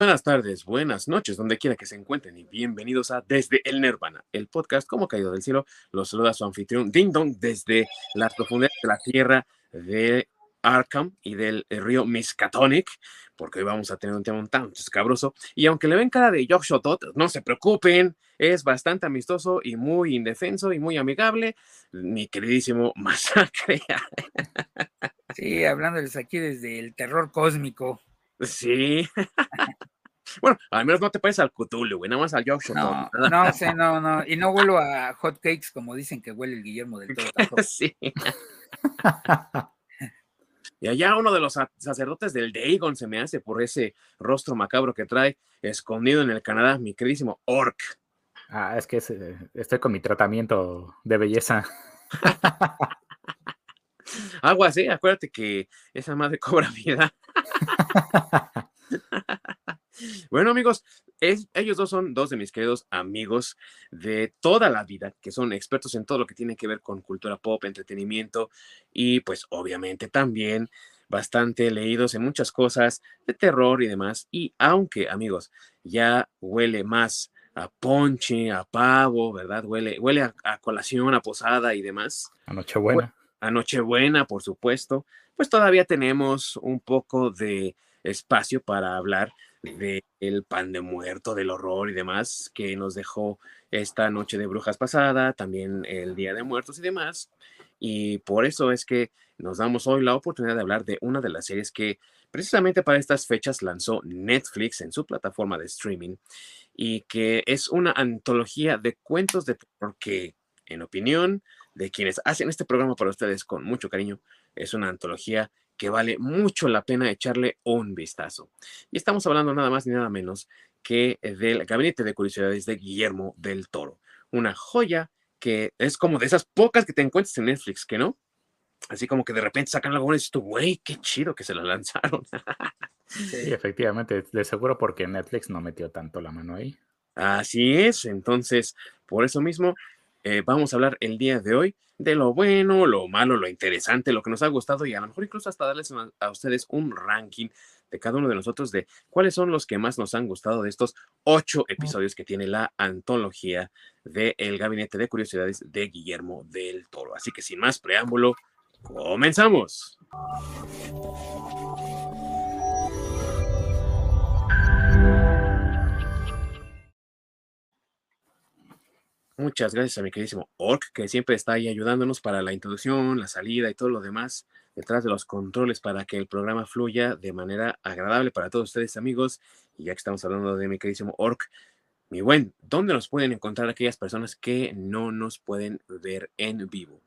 Buenas tardes, buenas noches, donde quiera que se encuentren y bienvenidos a Desde el Nirvana, el podcast como caído del cielo. Los saluda su anfitrión Ding Dong desde las profundidades de la tierra de Arkham y del río Miskatonic, porque hoy vamos a tener un tema un tanto escabroso. Y aunque le ven cara de Josh Shotot, no se preocupen, es bastante amistoso y muy indefenso y muy amigable, mi queridísimo Masacre. Sí, hablándoles aquí desde el terror cósmico. Sí. Bueno, al menos no te pareces al Cthulhu, güey, nada más al Josh No, no sé, no, no. Y no vuelo a hot cakes como dicen que huele el Guillermo del Toro. sí. Y allá uno de los sacerdotes del Dagon se me hace por ese rostro macabro que trae escondido en el Canadá, mi queridísimo Orc. Ah, es que eh, estoy con mi tratamiento de belleza. Agua, sí, acuérdate que esa madre cobra vida. bueno, amigos, ellos dos son dos de mis queridos amigos de toda la vida, que son expertos en todo lo que tiene que ver con cultura pop, entretenimiento y pues obviamente también bastante leídos en muchas cosas de terror y demás. Y aunque, amigos, ya huele más a ponche, a pavo, ¿verdad? Huele, huele a, colación, a posada y demás. A Nochebuena. A Nochebuena, por supuesto. Pues todavía tenemos un poco de espacio para hablar de el pan de muerto, del horror y demás que nos dejó esta noche de brujas pasada, también el Día de Muertos y demás. Y por eso es que nos damos hoy la oportunidad de hablar de una de las series que precisamente para estas fechas lanzó Netflix en su plataforma de streaming y que es una antología de cuentos de terror que, en opinión de quienes hacen este programa para ustedes con mucho cariño, es una antología que vale mucho la pena echarle un vistazo. Y estamos hablando nada más ni nada menos que del Gabinete de Curiosidades de Guillermo del Toro. Una joya que es como de esas pocas que te encuentras en Netflix, ¿que no? Así como que de repente sacan algo y dices tú, güey, qué chido que se lo lanzaron. sí, efectivamente, de seguro porque Netflix no metió tanto la mano ahí. Así es, entonces, por eso mismo, eh, vamos a hablar el día de hoy de lo bueno, lo malo, lo interesante, lo que nos ha gustado y a lo mejor incluso hasta darles a ustedes un ranking de cada uno de nosotros de cuáles son los que más nos han gustado de estos ocho episodios que tiene la antología de El Gabinete de Curiosidades de Guillermo del Toro. Así que sin más preámbulo, comenzamos. Muchas gracias a mi queridísimo Orc, que siempre está ahí ayudándonos para la introducción, la salida y todo lo demás detrás de los controles para que el programa fluya de manera agradable para todos ustedes, amigos. Y ya que estamos hablando de mi queridísimo Orc, mi buen, ¿dónde nos pueden encontrar aquellas personas que no nos pueden ver en vivo?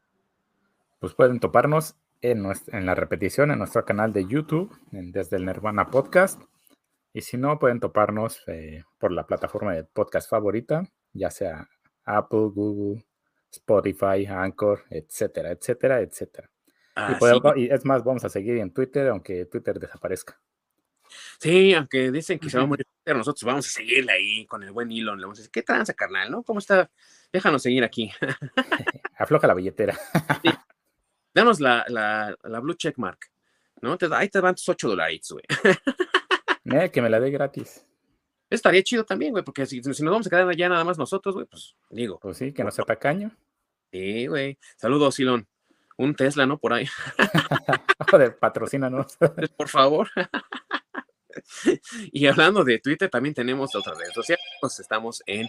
Pues pueden toparnos en, en la repetición en nuestro canal de YouTube, desde el Nirvana Podcast. Y si no, pueden toparnos eh, por la plataforma de podcast favorita, ya sea Apple, Google, Spotify, Anchor, etcétera, etcétera, etcétera. y, es más, vamos a seguir en Twitter, aunque Twitter desaparezca. Sí, aunque dicen que se va a morir, pero nosotros vamos a seguirle ahí con el buen Elon. Le vamos a decir, ¿qué tranza, carnal? ¿No? ¿Cómo está? Déjanos seguir aquí. Afloja la billetera. Danos la, la, la, blue check mark. ¿No? Te, ahí te van tus 8 dólares, güey. Eh, que me la dé gratis. Estaría chido también, güey, porque si, nos vamos a quedar allá nada más nosotros, güey, pues digo. Pues sí, que no sea tacaño. Sí, güey. Saludos, Silon. Un Tesla, ¿no? Por ahí. Joder, patrocínanos. Por favor. y hablando de Twitter, también tenemos otra red social. Pues estamos en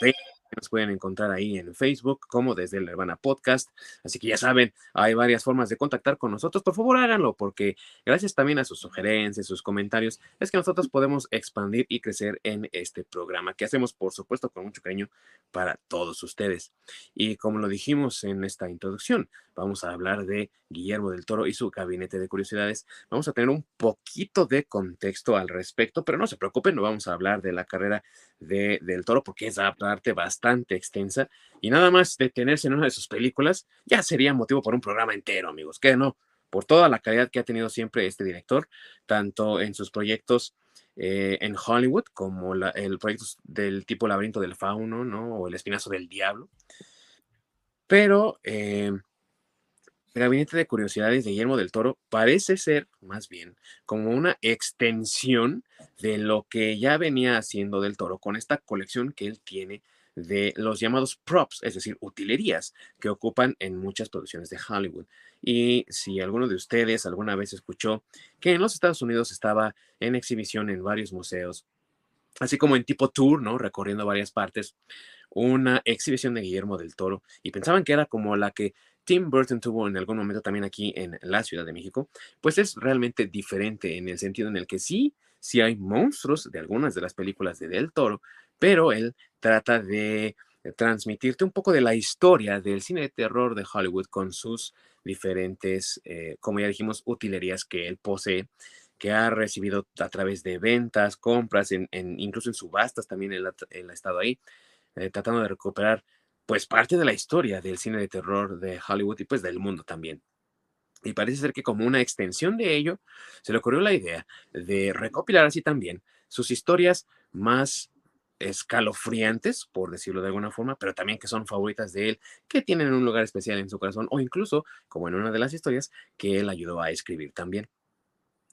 Facebook nos pueden encontrar ahí en Facebook como desde el Hermana Podcast. Así que ya saben, hay varias formas de contactar con nosotros. Por favor, háganlo porque gracias también a sus sugerencias, sus comentarios, es que nosotros podemos expandir y crecer en este programa que hacemos, por supuesto, con mucho cariño para todos ustedes. Y como lo dijimos en esta introducción, vamos a hablar de Guillermo del Toro y su gabinete de curiosidades. Vamos a tener un poquito de contexto al respecto, pero no se preocupen, no vamos a hablar de la carrera de, del Toro porque es parte bastante extensa y nada más detenerse en una de sus películas ya sería motivo para un programa entero, amigos, que no, por toda la calidad que ha tenido siempre este director, tanto en sus proyectos eh, en Hollywood como el proyecto del tipo Laberinto del Fauno, ¿no? O El Espinazo del Diablo. Pero eh, El Gabinete de Curiosidades de Guillermo del Toro parece ser, más bien, como una extensión de lo que ya venía haciendo del Toro con esta colección que él tiene de los llamados props, es decir, utilerías que ocupan en muchas producciones de Hollywood. Y si alguno de ustedes alguna vez escuchó que en los Estados Unidos estaba en exhibición en varios museos, así como en tipo tour, ¿no? Recorriendo varias partes, una exhibición de Guillermo del Toro y pensaban que era como la que Tim Burton tuvo en algún momento también aquí en la Ciudad de México, pues es realmente diferente en el sentido en el que sí, sí hay monstruos de algunas de las películas de Del Toro, pero él trata de transmitirte un poco de la historia del cine de terror de Hollywood con sus diferentes, eh, como ya dijimos, utilerías que él posee, que ha recibido a través de ventas, compras, en, incluso en subastas también él ha, estado ahí, eh, tratando de recuperar pues parte de la historia del cine de terror de Hollywood y pues del mundo también. Y parece ser que como una extensión de ello, se le ocurrió la idea de recopilar así también sus historias más escalofriantes, por decirlo de alguna forma, pero también que son favoritas de él, que tienen un lugar especial en su corazón, o incluso, como en una de las historias, que él ayudó a escribir también.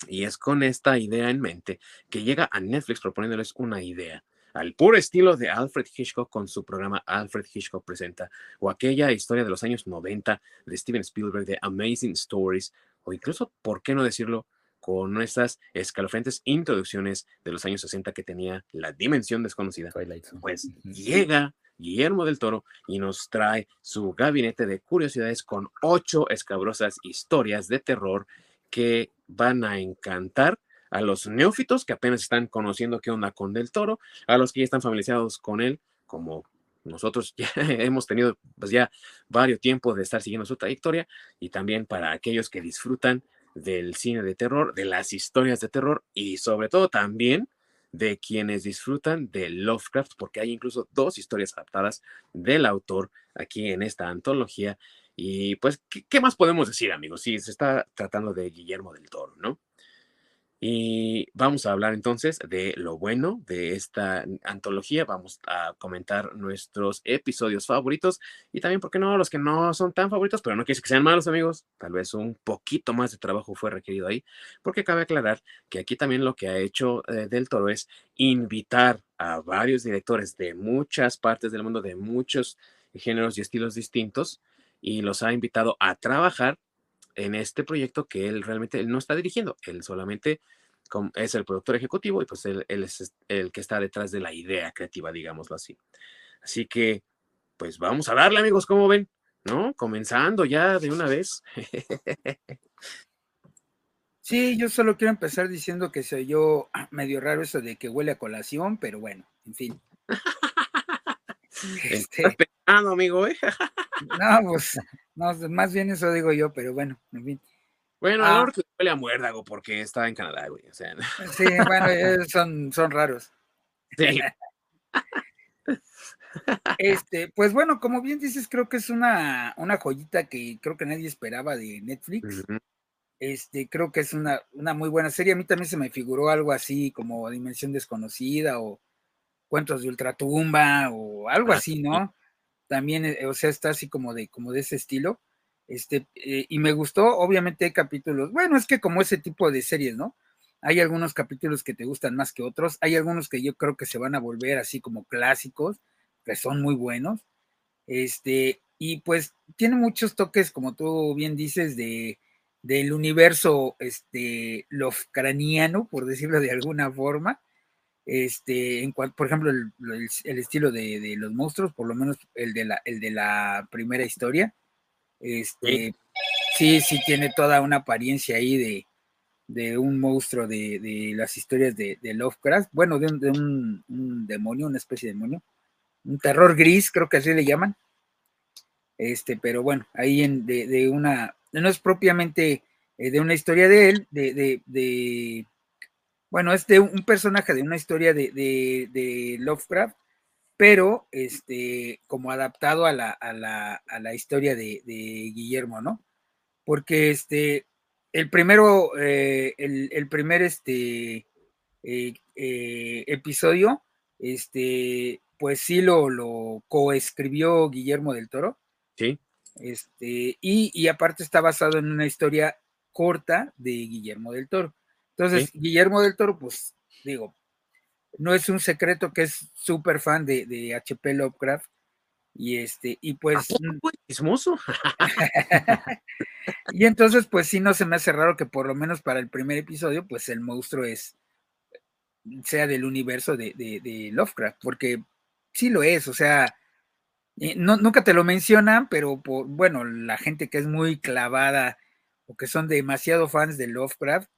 Y es con esta idea en mente que llega a Netflix proponiéndoles una idea, al puro estilo de Alfred Hitchcock con su programa Alfred Hitchcock Presenta, o aquella historia de los años 90 de Steven Spielberg de Amazing Stories, o incluso, ¿por qué no decirlo? Con esas escalofriantes introducciones de los años 60 que tenía la dimensión desconocida. Pues llega Guillermo del Toro y nos trae su gabinete de curiosidades con ocho escabrosas historias de terror que van a encantar a los neófitos que apenas están conociendo qué onda con Del Toro, a los que ya están familiarizados con él, como nosotros ya hemos tenido pues ya varios tiempos de estar siguiendo su trayectoria, y también para aquellos que disfrutan del cine de terror, de las historias de terror y sobre todo también de quienes disfrutan de Lovecraft, porque hay incluso dos historias adaptadas del autor aquí en esta antología. Y pues, ¿qué, más podemos decir, amigos? Si se está tratando de Guillermo del Toro, ¿no? Y vamos a hablar entonces de lo bueno de esta antología. Vamos a comentar nuestros episodios favoritos y también, ¿por qué no? Los que no son tan favoritos, pero no quiere que sean malos, amigos. Tal vez un poquito más de trabajo fue requerido ahí, porque cabe aclarar que aquí también lo que ha hecho eh, Del Toro es invitar a varios directores de muchas partes del mundo, de muchos géneros y estilos distintos, y los ha invitado a trabajar en este proyecto que él realmente él no está dirigiendo, él solamente es el productor ejecutivo y pues él, es el que está detrás de la idea creativa, digámoslo así. Así que, pues vamos a darle, amigos, ¿cómo ven? ¿No? Comenzando ya de una vez. Sí, yo solo quiero empezar diciendo que soy yo medio raro eso de que huele a colación, pero bueno, en fin. Este, Estás amigo, ¿eh? no, pues, no, más bien eso digo yo, pero bueno, en fin. Bueno, ah, norte huele a muérdago porque está en Canadá, güey. O sea, Sí, bueno, eh, son, son raros. Sí. Este, pues bueno, como bien dices, creo que es una, una joyita que creo que nadie esperaba de Netflix. Este, creo que es una, una muy buena serie. A mí también se me figuró algo así como Dimensión Desconocida o Cuentos de Ultratumba o algo ah, así, ¿no? También, eh, o sea, está así como de, como de ese estilo. Este, eh, y me gustó, obviamente hay capítulos, bueno, es que como ese tipo de series, ¿no? Hay algunos capítulos que te gustan más que otros, hay algunos que yo creo que se van a volver así como clásicos, que son muy buenos. Este, y pues tiene muchos toques, como tú bien dices, de del universo este Lovecraniano, por decirlo de alguna forma. Este, en cual, por ejemplo, el, estilo de, los monstruos, por lo menos el de la, el de la primera historia, este, sí, sí tiene toda una apariencia ahí de, un monstruo de, las historias de, Lovecraft, bueno, de, un, demonio, una especie de demonio, un terror gris, creo que así le llaman. Este, pero bueno, ahí en, de, una, no es propiamente eh, de una historia de él, de, bueno, es de un personaje de una historia de, Lovecraft, pero este, como adaptado a la, a la, historia de, Guillermo, ¿no? Porque este, el primero, eh, el, primer este, eh, eh, episodio, este, pues sí lo, lo coescribió Guillermo del Toro. Sí. Este, y, aparte está basado en una historia corta de Guillermo del Toro. Entonces, Guillermo del Toro, pues digo, no es un secreto que es súper fan de, de HP Lovecraft. Y este, y pues. Chismoso. y entonces, pues sí, no se me hace raro que por lo menos para el primer episodio, pues el monstruo es sea del universo de, de Lovecraft, porque sí lo es, o sea, eh, no, nunca te lo mencionan, pero por, bueno, la gente que es muy clavada o que son demasiado fans de Lovecraft,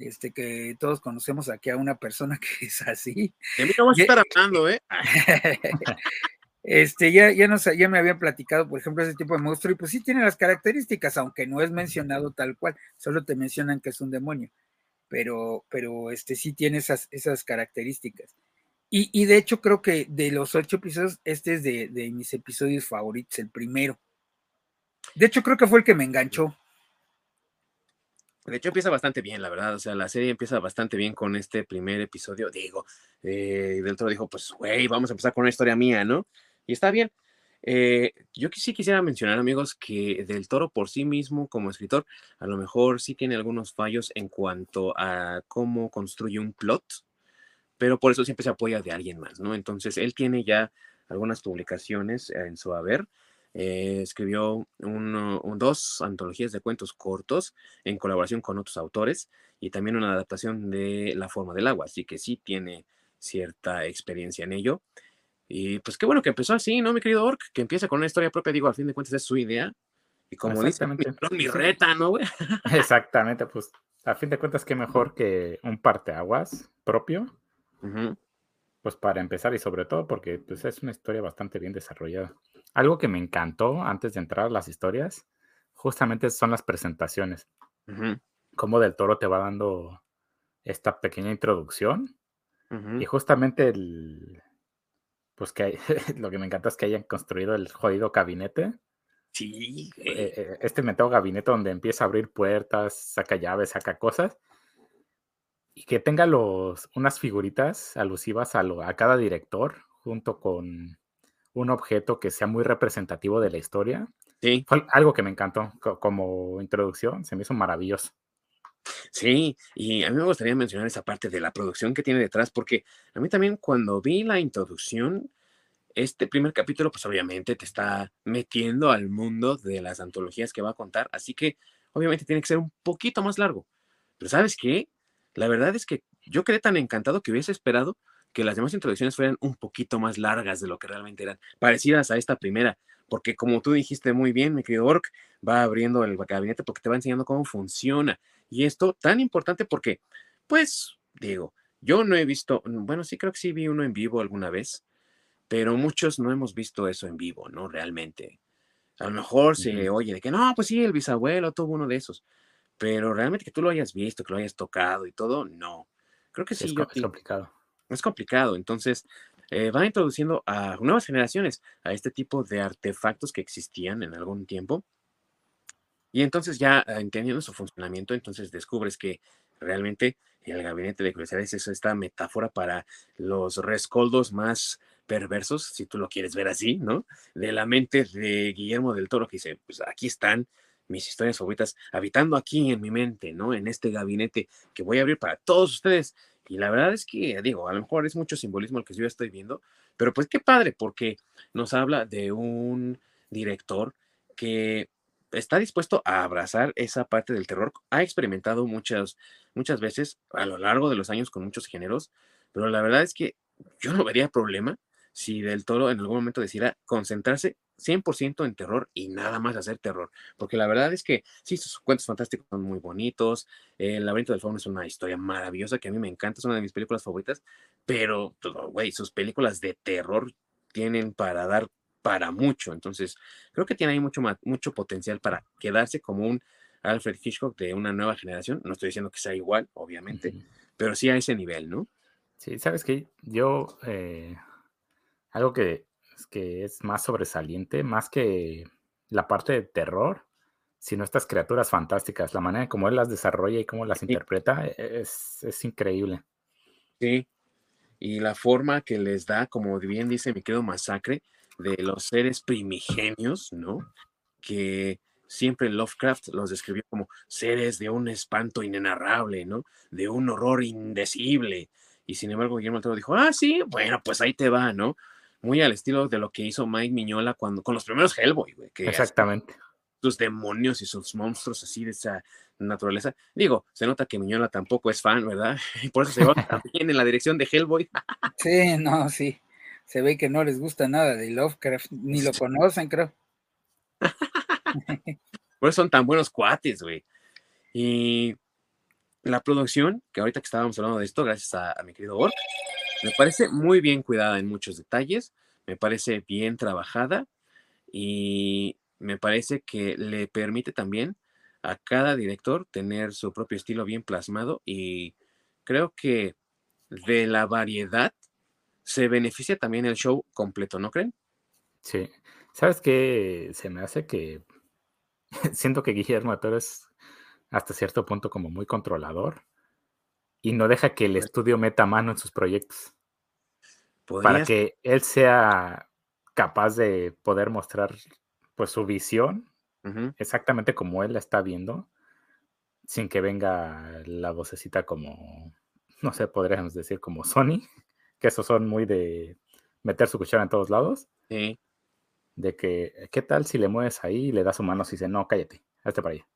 este que todos conocemos aquí a una persona que es así. De mí no vas a estar hablando, ¿eh? este, ya, ya, nos, ya me habían platicado, por ejemplo, ese tipo de monstruo, y pues sí tiene las características, aunque no es mencionado tal cual, solo te mencionan que es un demonio, pero, pero este sí tiene esas, esas características. Y, de hecho creo que de los ocho episodios, este es de, mis episodios favoritos, el primero. De hecho creo que fue el que me enganchó. De hecho empieza bastante bien, la verdad. O sea, la serie empieza bastante bien con este primer episodio. Digo, eh, del dijo, pues, güey, vamos a empezar con una historia mía, ¿no? Y está bien. Eh, yo sí quisiera mencionar, amigos, que Del Toro por sí mismo como escritor, a lo mejor sí tiene algunos fallos en cuanto a cómo construye un plot pero por eso siempre se apoya de alguien más, ¿no? Entonces, él tiene ya algunas publicaciones en su haber. Eh, escribió dos antologías de cuentos cortos en colaboración con otros autores y también una adaptación de La forma del agua, así que sí tiene cierta experiencia en ello. Y pues qué bueno que empezó así, ¿no, mi querido Orc? Que empieza con una historia propia, digo, al fin de cuentas es su idea. Y como dice, mi, reta, ¿no, güey? Exactamente, pues a fin de cuentas, qué mejor que un parteaguas propio pues para empezar y sobre todo porque pues, es una historia bastante bien desarrollada. Algo que me encantó antes de entrar a las historias, justamente son las presentaciones. Cómo Del Toro te va dando esta pequeña introducción. Y justamente el, pues que lo que me encanta es que hayan construido el jodido gabinete. Sí. Eh, eh, este inventado gabinete donde empieza a abrir puertas, saca llaves, saca cosas y que tenga los, unas figuritas alusivas a, a cada director junto con un objeto que sea muy representativo de la historia. Sí. Fue algo que me encantó como introducción, se me hizo maravilloso. Sí, y a mí me gustaría mencionar esa parte de la producción que tiene detrás, porque a mí también cuando vi la introducción, este primer capítulo, pues obviamente te está metiendo al mundo de las antologías que va a contar, así que obviamente tiene que ser un poquito más largo. Pero ¿sabes qué? La verdad es que yo quedé tan encantado que hubiese esperado que las demás introducciones fueran un poquito más largas de lo que realmente eran, parecidas a esta primera, porque como tú dijiste muy bien, mi querido Orc, va abriendo el gabinete porque te va enseñando cómo funciona. Y esto tan importante porque, pues, digo, yo no he visto, bueno, sí creo que sí vi uno en vivo alguna vez, pero muchos no hemos visto eso en vivo, ¿no? Realmente. A lo mejor se oye de que no, pues sí, el bisabuelo tuvo uno de esos, pero realmente que tú lo hayas visto, que lo hayas tocado y todo, no. Creo que sí. Es, complicado. Es complicado. Entonces, eh, van introduciendo a nuevas generaciones a este tipo de artefactos que existían en algún tiempo. Y entonces ya ah, entendiendo su funcionamiento, entonces descubres que realmente el gabinete de curiosidades es esta metáfora para los rescoldos más perversos, si tú lo quieres ver así, ¿no? De la mente de Guillermo del Toro, que dice, pues aquí están mis historias favoritas habitando aquí en mi mente, ¿no? En este gabinete que voy a abrir para todos ustedes. Y la verdad es que, digo, a lo mejor es mucho simbolismo el que yo estoy viendo, pero pues qué padre, porque nos habla de un director que está dispuesto a abrazar esa parte del terror. Ha experimentado muchas, muchas veces a lo largo de los años con muchos géneros, pero la verdad es que yo no vería problema si Del Toro en algún momento decidiera concentrarse 100% en terror y nada más hacer terror, porque la verdad es que sí, sus cuentos fantásticos son muy bonitos, El laberinto del fauno es una historia maravillosa que a mí me encanta, es una de mis películas favoritas, pero, pues, güey, sus películas de terror tienen para dar para mucho, entonces creo que tiene ahí mucho, mucho potencial para quedarse como un Alfred Hitchcock de una nueva generación, no estoy diciendo que sea igual, obviamente, pero sí a ese nivel, ¿no? Sí, sabes que yo, eh, algo que que es más sobresaliente, más que la parte de terror, sino estas criaturas fantásticas. La manera en cómo él las desarrolla y cómo las interpreta e-, es, increíble. Sí, y la forma que les da, como bien dice mi querido Masacre, de los seres primigenios, ¿no? que siempre Lovecraft los describió como seres de un espanto inenarrable, ¿no? De un horror indecible. Y sin embargo, Guillermo del Toro dijo, ah, sí, bueno, pues ahí te va, ¿no? Muy al estilo de lo que hizo Mike Miñola cuando, con los primeros Hellboy, güey. Exactamente. Sus demonios y sus monstruos así de esa naturaleza. Digo, se nota que Miñola tampoco es fan, ¿verdad? Y por eso se va también en la dirección de Hellboy. sí, no, sí. Se ve que no les gusta nada de Lovecraft, ni lo conocen, creo. Por eso son tan buenos cuates, güey. Y la producción, que ahorita que estábamos hablando de esto, gracias a, mi querido Ork, me parece muy bien cuidada en muchos detalles, me parece bien trabajada y me parece que le permite también a cada director tener su propio estilo bien plasmado y creo que de la variedad se beneficia también el show completo, ¿no creen? Sí. ¿Sabes qué? Se me hace que siento que Guillermo Toro es hasta cierto punto como muy controlador y no deja que el estudio meta mano en sus proyectos. Para que él sea capaz de poder mostrar pues su visión exactamente como él la está viendo, sin que venga la vocecita como, no sé, podríamos decir como Sony, que esos son muy de meter su cuchara en todos lados. Sí de que, ¿qué tal si le mueves ahí y le das su mano y dice, no, cállate, hazte para allá?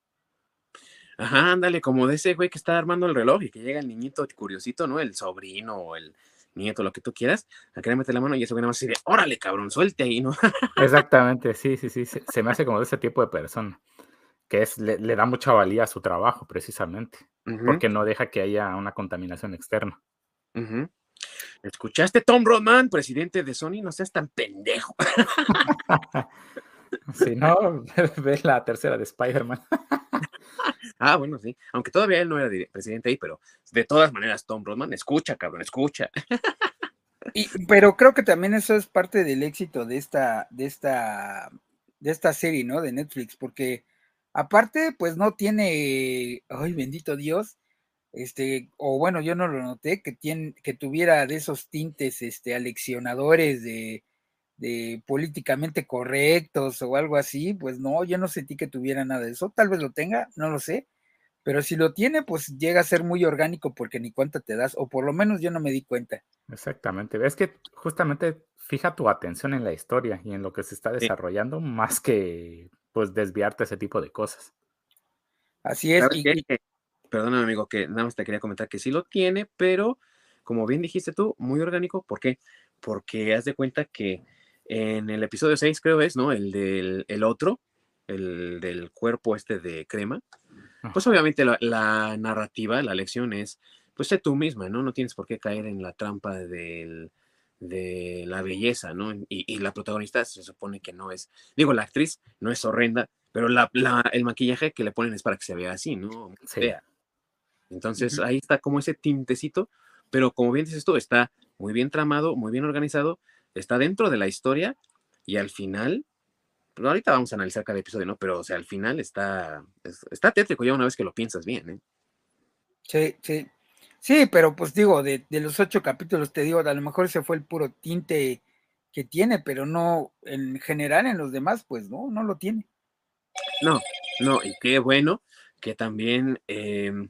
Ajá, ándale, como de ese güey que está armando el reloj y que llega el niñito curiosito, ¿no? El sobrino o el nieto, lo que tú quieras, a querer meter la mano y ese güey nada más dice, órale, cabrón, suelte ahí, ¿no? Exactamente, sí, sí, sí, se, me hace como de ese tipo de persona, que es, le, da mucha valía a su trabajo, precisamente, porque no deja que haya una contaminación externa. ¿Escuchaste Tom Rodman, presidente de Sony? No seas tan pendejo. si no, ves la tercera de Spider-Man. ah, bueno, sí. Aunque todavía él no era presidente ahí, pero de todas maneras, Tom Rodman, escucha, cabrón, escucha. y, pero creo que también eso es parte del éxito de esta, de esta, de esta serie, ¿no? De Netflix, porque aparte, pues no tiene, ay, bendito Dios, este, o bueno, yo no lo noté, que, tiene, que tuviera de esos tintes este, aleccionadores de, de políticamente correctos o algo así, pues no, yo no sentí que tuviera nada de eso, tal vez lo tenga, no lo sé, pero si lo tiene, pues llega a ser muy orgánico porque ni cuenta te das, o por lo menos yo no me di cuenta. Exactamente, ves que justamente fija tu atención en la historia y en lo que se está desarrollando, más que pues desviarte ese tipo de cosas. Así es. Y, perdóname amigo, que nada más te quería comentar que sí lo tiene, pero como bien dijiste tú, muy orgánico. ¿Por qué? Porque haz de cuenta que en el episodio 6 creo es, ¿no? El del el otro, el del cuerpo este de crema. Pues obviamente la, narrativa, la lección es, pues sé tú misma, ¿no? No tienes por qué caer en la trampa del, de la belleza, ¿no? Y, la protagonista se supone que no es, digo, la actriz no es horrenda, pero la, el maquillaje que le ponen es para que se vea así, ¿no? Sí. Entonces ahí está como ese tintecito, pero como bien dices tú, está muy bien tramado, muy bien organizado, está dentro de la historia y al final, pues ahorita vamos a analizar cada episodio, ¿no? Pero o sea, al final está, está tétrico ya una vez que lo piensas bien, ¿eh? Sí, sí. Sí, pero pues digo, de, de los ocho capítulos te digo, a lo mejor ese fue el puro tinte que tiene, pero no, en general en los demás, pues no, no lo tiene. No, no, y qué bueno que también em,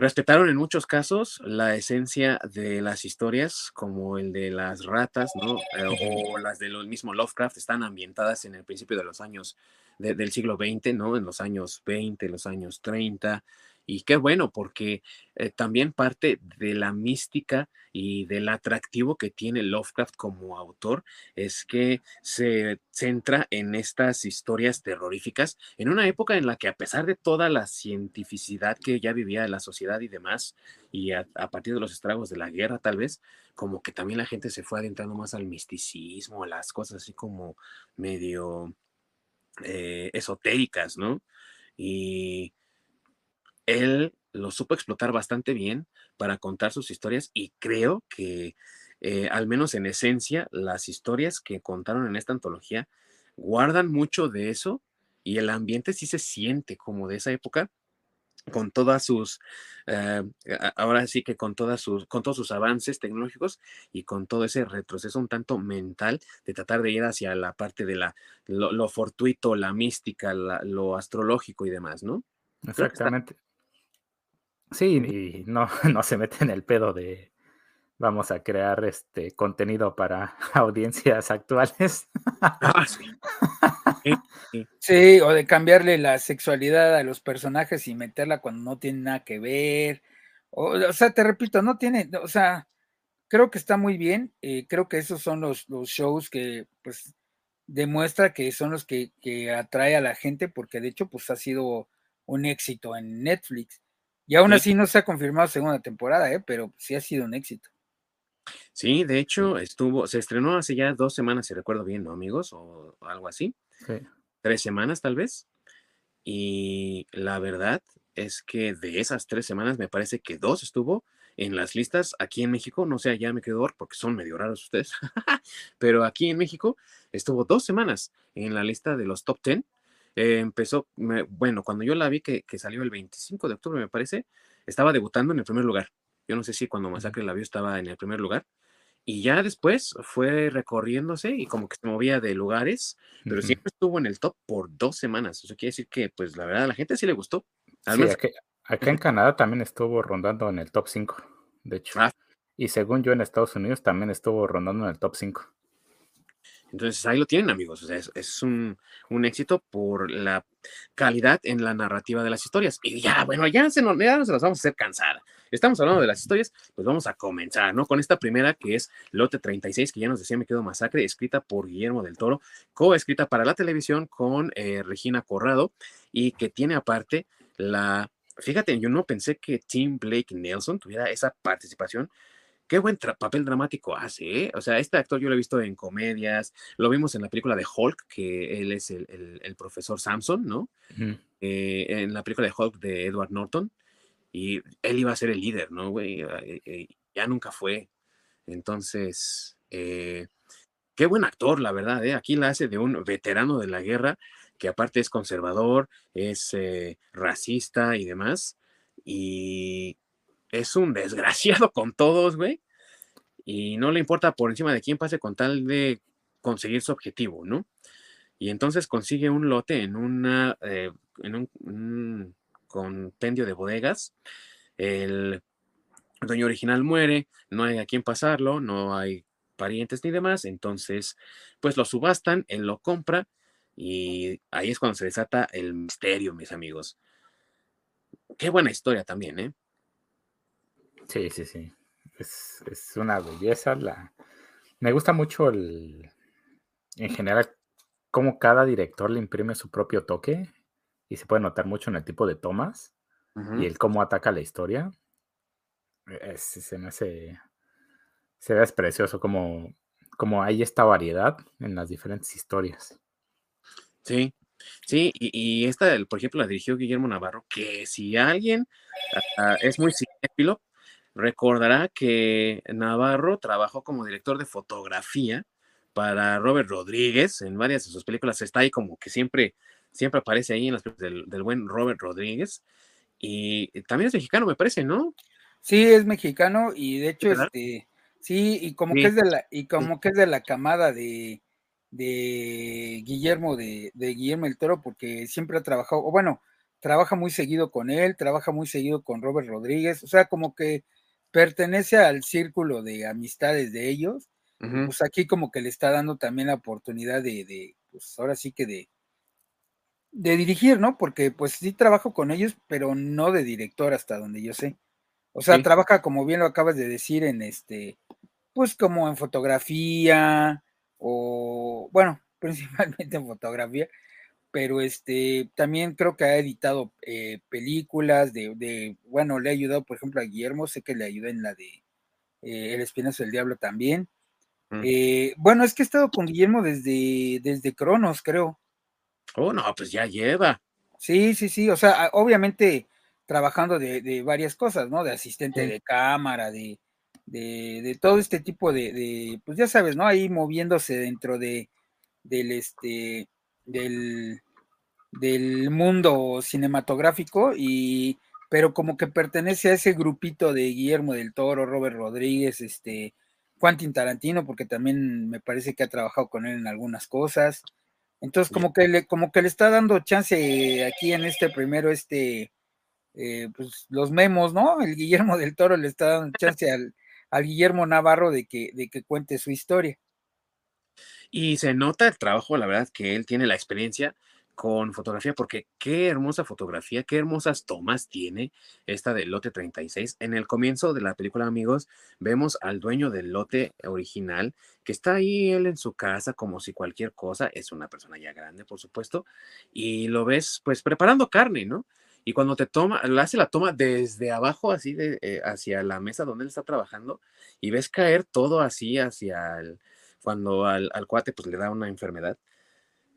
Respetaron en muchos casos la esencia de las historias, como el de las ratas, ¿no? Eh, o las del mismo Lovecraft, están ambientadas en el principio de los años del siglo XX, ¿no? En los años 20, los años 30, y qué bueno, porque eh, también parte de la mística y del atractivo que tiene Lovecraft como autor es que se centra en estas historias terroríficas en una época en la que a pesar de toda la cientificidad que ya vivía la sociedad y demás, y a, partir de los estragos de la guerra tal vez, como que también la gente se fue adentrando más al misticismo, a las cosas así como medio eh, esotéricas, ¿no? Y él lo supo explotar bastante bien para contar sus historias y creo que, eh, al menos en esencia, las historias que contaron en esta antología guardan mucho de eso y el ambiente sí se siente como de esa época con todas sus, eh, ahora sí que con todas sus, con todos sus avances tecnológicos y con todo ese retroceso un tanto mental de tratar de ir hacia la parte de la, lo, fortuito, la mística, lo astrológico y demás, ¿no? Exactamente. Sí, y no, no se mete en el pedo de vamos a crear este contenido para audiencias actuales. Ah, sí. o de cambiarle la sexualidad a los personajes y meterla cuando no tiene nada que ver. O, sea, te repito, no tiene, o sea, creo que está muy bien. Eh, creo que esos son los, los, shows que, pues, demuestra que son los que, que atrae a la gente, porque de hecho, pues, ha sido un éxito en Netflix. Y aún así no se ha confirmado segunda temporada, ¿eh? pero sí ha sido un éxito. Sí, de hecho, estuvo, se estrenó hace ya dos semanas, si recuerdo bien, ¿no, amigos? O algo así. Sí. Tres semanas, tal vez. Y la verdad es que de esas tres semanas, me parece que dos estuvo en las listas aquí en México. No sé, ya me quedó porque son medio raros ustedes. Pero aquí en México estuvo dos semanas en la lista de los top ten. Eh, empezó, bueno, cuando yo la vi que, que salió el 25 de octubre, me parece, estaba debutando en el primer lugar. Yo no sé si cuando Masacre la vio estaba en el primer lugar. Y ya después fue recorriéndose y como que se movía de lugares, pero siempre estuvo en el top por dos semanas. Eso quiere decir que, pues, la verdad, a la gente sí le gustó. sí, acá, en Canadá también estuvo rondando en el top 5, de hecho. Ah. Y según yo, en Estados Unidos también estuvo rondando en el top 5. Entonces ahí lo tienen amigos, o sea, es, un, éxito por la calidad en la narrativa de las historias. Y ya, bueno, ya se nos, ya se las vamos a hacer cansada. Estamos hablando de las historias, pues vamos a comenzar, ¿no? Con esta primera que es Lote 36, que ya nos decía Me Quedo Masacre, escrita por Guillermo del Toro, coescrita para la televisión con eh, Regina Corrado y que tiene aparte la... Fíjate, yo no pensé que Tim Blake Nelson tuviera esa participación qué buen papel dramático hace, ¿eh? O sea, este actor yo lo he visto en comedias, lo vimos en la película de Hulk, que él es el, profesor Samson, ¿no? Eh, en la película de Hulk de Edward Norton, y él iba a ser el líder, ¿no, güey? Eh, ya nunca fue. Entonces, qué buen actor, la verdad, ¿eh? Aquí la hace de un veterano de la guerra, que aparte es conservador, es racista y demás, y es un desgraciado con todos, güey. Y no le importa por encima de quién pase con tal de conseguir su objetivo, ¿no? Y entonces consigue un lote en una, eh, en un, compendio de bodegas. El dueño original muere, no hay a quién pasarlo, no hay parientes ni demás, entonces pues lo subastan, él lo compra y ahí es cuando se desata el misterio, mis amigos. Qué buena historia también, ¿eh? Sí, sí, sí. Es, una belleza. La... Me gusta mucho el, en general, cómo cada director le imprime su propio toque y se puede notar mucho en el tipo de tomas y el cómo ataca la historia. se me hace, se ve precioso como, como hay esta variedad en las diferentes historias. Sí, sí, y, esta, por ejemplo, la dirigió Guillermo Navarro, que si alguien ah, es muy cinéfilo, Recordará que Navarro trabajó como director de fotografía para Robert Rodríguez en varias de sus películas. Está ahí como que siempre, siempre aparece ahí en las películas del, buen Robert Rodríguez. Y también es mexicano, me parece, ¿no? Sí, es mexicano y de hecho, este, sí, y como que es de la, y como que es de la camada de, de Guillermo, de, de Guillermo el Toro, porque siempre ha trabajado, o bueno, trabaja muy seguido con él, trabaja muy seguido con Robert Rodríguez, o sea, como que pertenece al círculo de amistades de ellos, pues aquí como que le está dando también la oportunidad de, pues ahora sí que de, de dirigir, ¿no? Porque pues sí trabajo con ellos, pero no de director hasta donde yo sé. O sea, trabaja como bien lo acabas de decir en este, pues como en fotografía o, bueno, principalmente en fotografía, pero este también creo que ha editado eh, películas de, bueno, le ha ayudado, por ejemplo, a Guillermo, sé que le ayudó en la de eh, El Espinazo del Diablo también. Mm. Eh, bueno, es que he estado con Guillermo desde, desde Cronos, creo. Oh, no, pues ya lleva. Sí, sí, sí, o sea, obviamente trabajando de, varias cosas, ¿no? De asistente de cámara, de, de, todo este tipo de, de, pues ya sabes, ¿no? Ahí moviéndose dentro de, del, este, del, del mundo cinematográfico y pero como que pertenece a ese grupito de Guillermo del Toro, Robert Rodríguez, este, Quentin Tarantino, porque también me parece que ha trabajado con él en algunas cosas. Entonces, como que le, como que le está dando chance aquí en este primero, este, eh, pues los memos, ¿no? El Guillermo del Toro le está dando chance al, al Guillermo Navarro de que, de que cuente su historia. Y se nota el trabajo, la verdad, que él tiene la experiencia con fotografía, porque qué hermosa fotografía, qué hermosas tomas tiene esta del lote 36. En el comienzo de la película, amigos, vemos al dueño del lote original, que está ahí él en su casa como si cualquier cosa, es una persona ya grande, por supuesto, y lo ves pues preparando carne, ¿no? Y cuando te toma, le hace la toma desde abajo, así de, eh, hacia la mesa donde él está trabajando, y ves caer todo así hacia el, cuando al, al cuate pues le da una enfermedad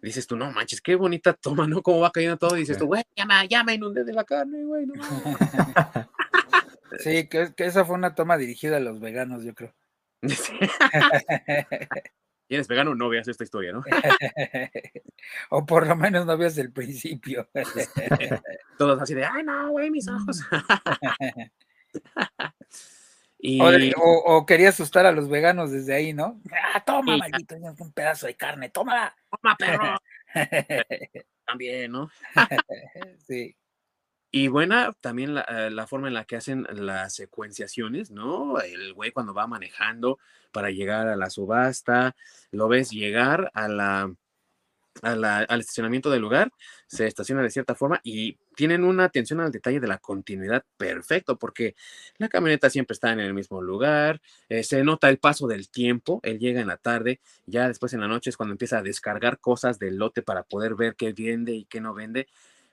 dices tú, no manches, qué bonita toma, ¿no? Cómo va cayendo todo. Y dices tú, güey, ya me, ya me inundé de la carne, güey, no. sí, que, que, esa fue una toma dirigida a los veganos, yo creo. ¿Tienes vegano? No veas esta historia, ¿no? o por lo menos no veas el principio. Todos así de, ay, no, güey, mis ojos. O, quería asustar a los veganos desde ahí, ¿no? Ah, toma, maldito, un pedazo de carne, toma. Toma, perro. también, ¿no? sí. Y buena también la, eh, la, forma en la que hacen las secuenciaciones, ¿no? El güey cuando va manejando para llegar a la subasta, lo ves llegar a la, al estacionamiento del lugar, se estaciona de cierta forma y tienen una atención al detalle de la continuidad perfecto, porque la camioneta siempre está en el mismo lugar, eh, se nota el paso del tiempo, él llega en la tarde, ya después en la noche es cuando empieza a descargar cosas del lote para poder ver qué vende y qué no vende.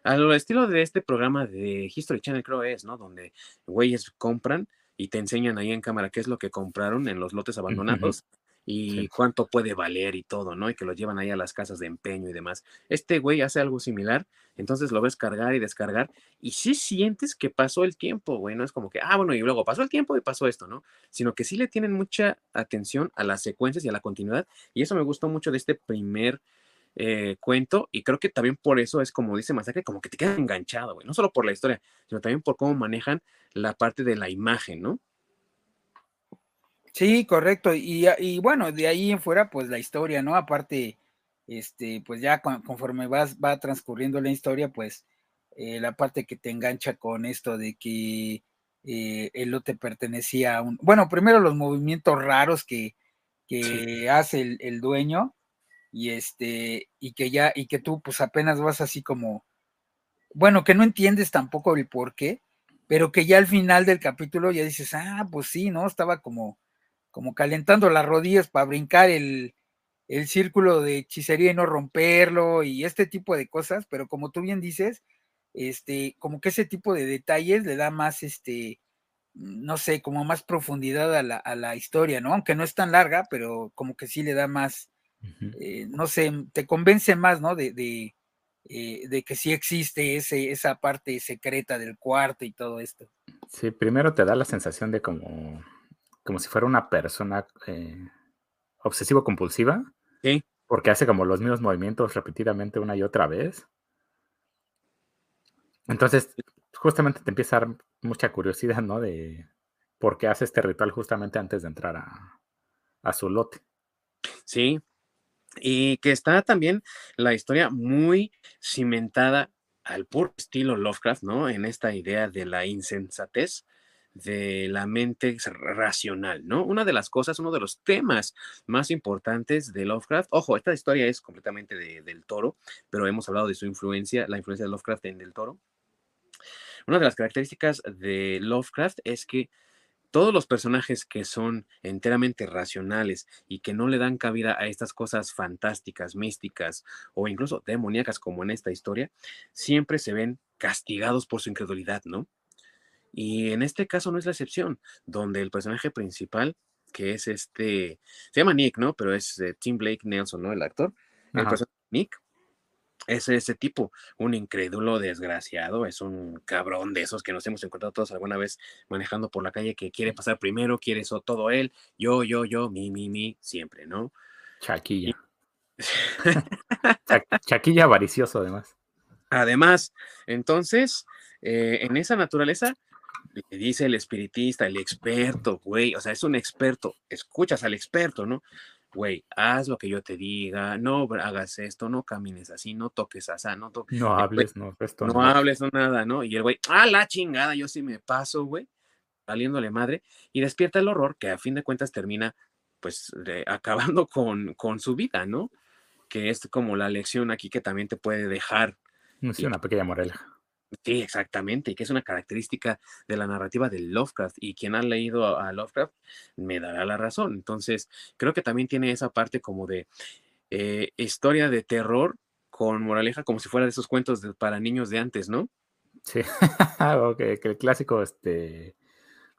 Al estilo de este programa de History Channel creo es, ¿no? Donde güeyes compran y te enseñan ahí en cámara qué es lo que compraron en los lotes abandonados y cuánto puede valer y todo, ¿no? Y que lo llevan ahí a las casas de empeño y demás. Este güey hace algo similar, entonces lo ves cargar y descargar y sí sientes que pasó el tiempo, güey, no es como que, ah, bueno, y luego pasó el tiempo y pasó esto, ¿no? Sino que sí le tienen mucha atención a las secuencias y a la continuidad y eso me gustó mucho de este primer eh, cuento y creo que también por eso es como dice Masacre, como que te queda enganchado, güey, no solo por la historia, sino también por cómo manejan la parte de la imagen, ¿no? Sí, correcto. Y, bueno, de ahí en fuera, pues la historia, ¿no? Aparte, este, pues ya conforme vas, va transcurriendo la historia, pues eh, la parte que te engancha con esto de que eh, el lote pertenecía a un. Bueno, primero los movimientos raros que, que hace el, el, dueño, y este, y que ya, y que tú, pues apenas vas así como. Bueno, que no entiendes tampoco el por qué, pero que ya al final del capítulo ya dices, ah, pues sí, ¿no? Estaba como como calentando las rodillas para brincar el, círculo de hechicería y no romperlo y este tipo de cosas, pero como tú bien dices, este, como que ese tipo de detalles le da más, este, no sé, como más profundidad a la, a la historia, ¿no? Aunque no es tan larga, pero como que sí le da más, eh, no sé, te convence más, ¿no? De, de, eh, de que sí existe ese, esa parte secreta del cuarto y todo esto. Sí, primero te da la sensación de como como si fuera una persona eh, obsesivo-compulsiva. Sí. Porque hace como los mismos movimientos repetidamente una y otra vez. Entonces, justamente te empieza a dar mucha curiosidad, ¿no? De por qué hace este ritual justamente antes de entrar a, a su lote. Sí. Y que está también la historia muy cimentada al puro estilo Lovecraft, ¿no? En esta idea de la insensatez de la mente racional, ¿no? Una de las cosas, uno de los temas más importantes de Lovecraft, ojo, esta historia es completamente de, del toro, pero hemos hablado de su influencia, la influencia de Lovecraft en del toro. Una de las características de Lovecraft es que todos los personajes que son enteramente racionales y que no le dan cabida a estas cosas fantásticas, místicas o incluso demoníacas como en esta historia, siempre se ven castigados por su incredulidad, ¿no? Y en este caso no es la excepción, donde el personaje principal, que es este, se llama Nick, ¿no? Pero es eh, Tim Blake Nelson, ¿no? El actor. El personaje Nick es ese tipo, un incrédulo desgraciado, es un cabrón de esos que nos hemos encontrado todos alguna vez manejando por la calle que quiere pasar primero, quiere eso todo él, yo, yo, yo, mi, mi, mi, siempre, ¿no? Chaquilla. Chaquilla avaricioso además. Además, entonces, eh, en esa naturaleza, le dice el espiritista, el experto, güey, o sea, es un experto, escuchas al experto, ¿no? Güey, haz lo que yo te diga, no hagas esto, no camines así, no toques así, no toques. No hables, no, esto no, hables, no nada, ¿no? Y el güey, ah, la chingada, yo sí me paso, güey, saliéndole madre, y despierta el horror que a fin de cuentas termina, pues, acabando con, con su vida, ¿no? Que es como la lección aquí que también te puede dejar. Sí, una pequeña morela. Sí, exactamente, y que es una característica de la narrativa de Lovecraft. Y quien ha leído a Lovecraft me dará la razón. Entonces, creo que también tiene esa parte como de eh, historia de terror con moraleja, como si fuera de esos cuentos para niños de antes, ¿no? Sí, que el clásico, este,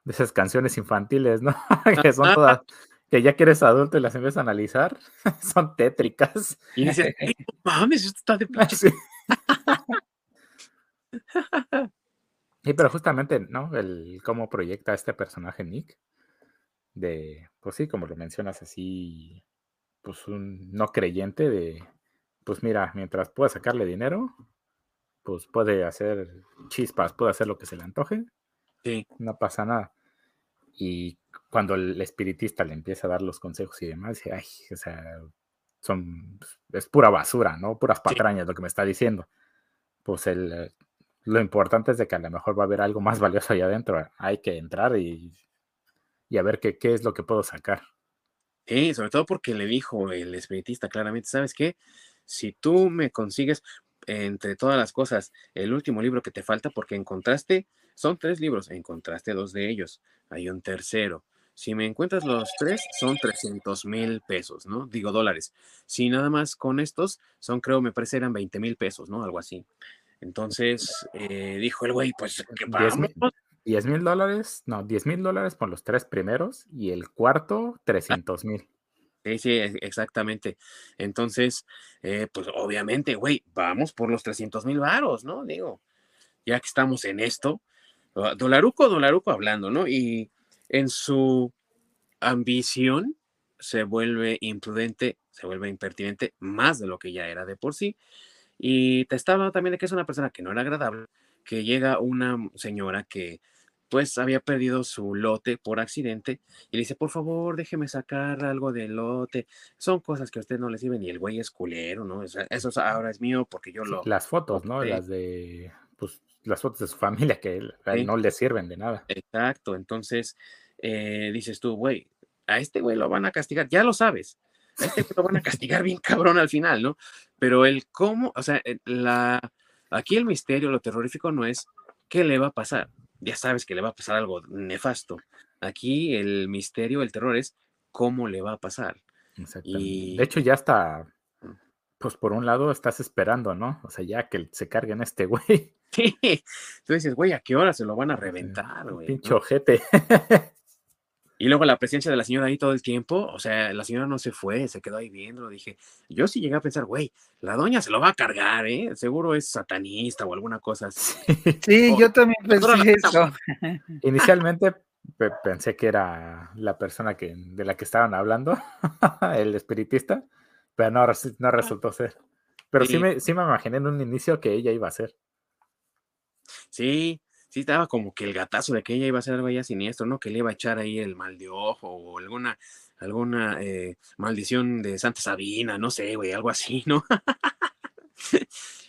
de esas canciones infantiles, ¿no? que son todas, que ya que eres adulto y las empiezas a analizar, son tétricas. Y dices, mames, esto está de Sí, pero justamente, ¿no? El cómo proyecta este personaje Nick. De, pues sí, como lo mencionas así, pues un no creyente de, pues mira, mientras pueda sacarle dinero, pues puede hacer chispas, puede hacer lo que se le antoje. Sí. No pasa nada. Y cuando el espiritista le empieza a dar los consejos y demás, dice, ay, o sea, son, es pura basura, ¿no? Puras patrañas lo que me está diciendo. Pues el, lo importante es de que a lo mejor va a haber algo más valioso allá adentro. Hay que entrar y, a ver qué, qué es lo que puedo sacar. Sí, sobre todo porque le dijo el espiritista claramente, ¿sabes qué? Si tú me consigues entre todas las cosas el último libro que te falta, porque encontraste, son tres libros, encontraste dos de ellos, hay un tercero. Si me encuentras los tres, son 300 mil pesos, ¿no? Digo dólares. Si nada más con estos, son, creo, me parece, eran 20 mil pesos, ¿no? Algo así. Entonces eh, dijo el güey, pues que 10 mil dólares, no, 10 mil dólares por los tres primeros y el cuarto 300 mil. Sí, sí, exactamente. Entonces, eh, pues obviamente, güey, vamos por los 300 mil varos, ¿no? Digo, ya que estamos en esto, ah, dolaruco, dolaruco hablando, ¿no? Y en su ambición se vuelve imprudente, se vuelve impertinente más de lo que ya era de por sí. Y te estaba hablando también de que es una persona que no era agradable, que llega una señora que pues había perdido su lote por accidente y le dice, por favor, déjeme sacar algo del lote. Son cosas que a usted no le sirven y el güey es culero, ¿no? eso ahora es mío porque yo lo... Las fotos, ¿no? Las de, pues, las fotos de su familia que él, no le sirven de nada. Exacto, entonces eh, dices tú, güey, a este güey lo van a castigar, ya lo sabes, este lo van a castigar bien cabrón al final, ¿no? Pero el cómo, o sea, eh, la, aquí el misterio, lo terrorífico no es qué le va a pasar. Ya sabes que le va a pasar algo nefasto. Aquí el misterio, el terror es cómo le va a pasar. Y... De hecho, ya está, pues por un lado estás esperando, ¿no? O sea, ya que se carguen este güey. Sí, tú dices, güey, ¿a qué hora se lo van a reventar, güey? Pinche ojete. Y luego la presencia de la señora ahí todo el tiempo, o sea, la señora no se fue, se quedó ahí viendo, dije, yo sí llegué a pensar, güey, la doña se lo va a cargar, ¿eh? Seguro es satanista o alguna cosa así. Sí, yo también pensé eso. Inicialmente pensé que era la persona que, de la que estaban hablando, el espiritista, pero no, no resultó ser. Pero sí, me, sí me imaginé en un inicio que ella iba a ser. Sí, sí estaba como que el gatazo de que ella iba a ser algo ya siniestro, ¿no? Que le iba a echar ahí el mal de ojo o alguna, alguna eh, maldición de Santa Sabina, no sé, güey, algo así, ¿no?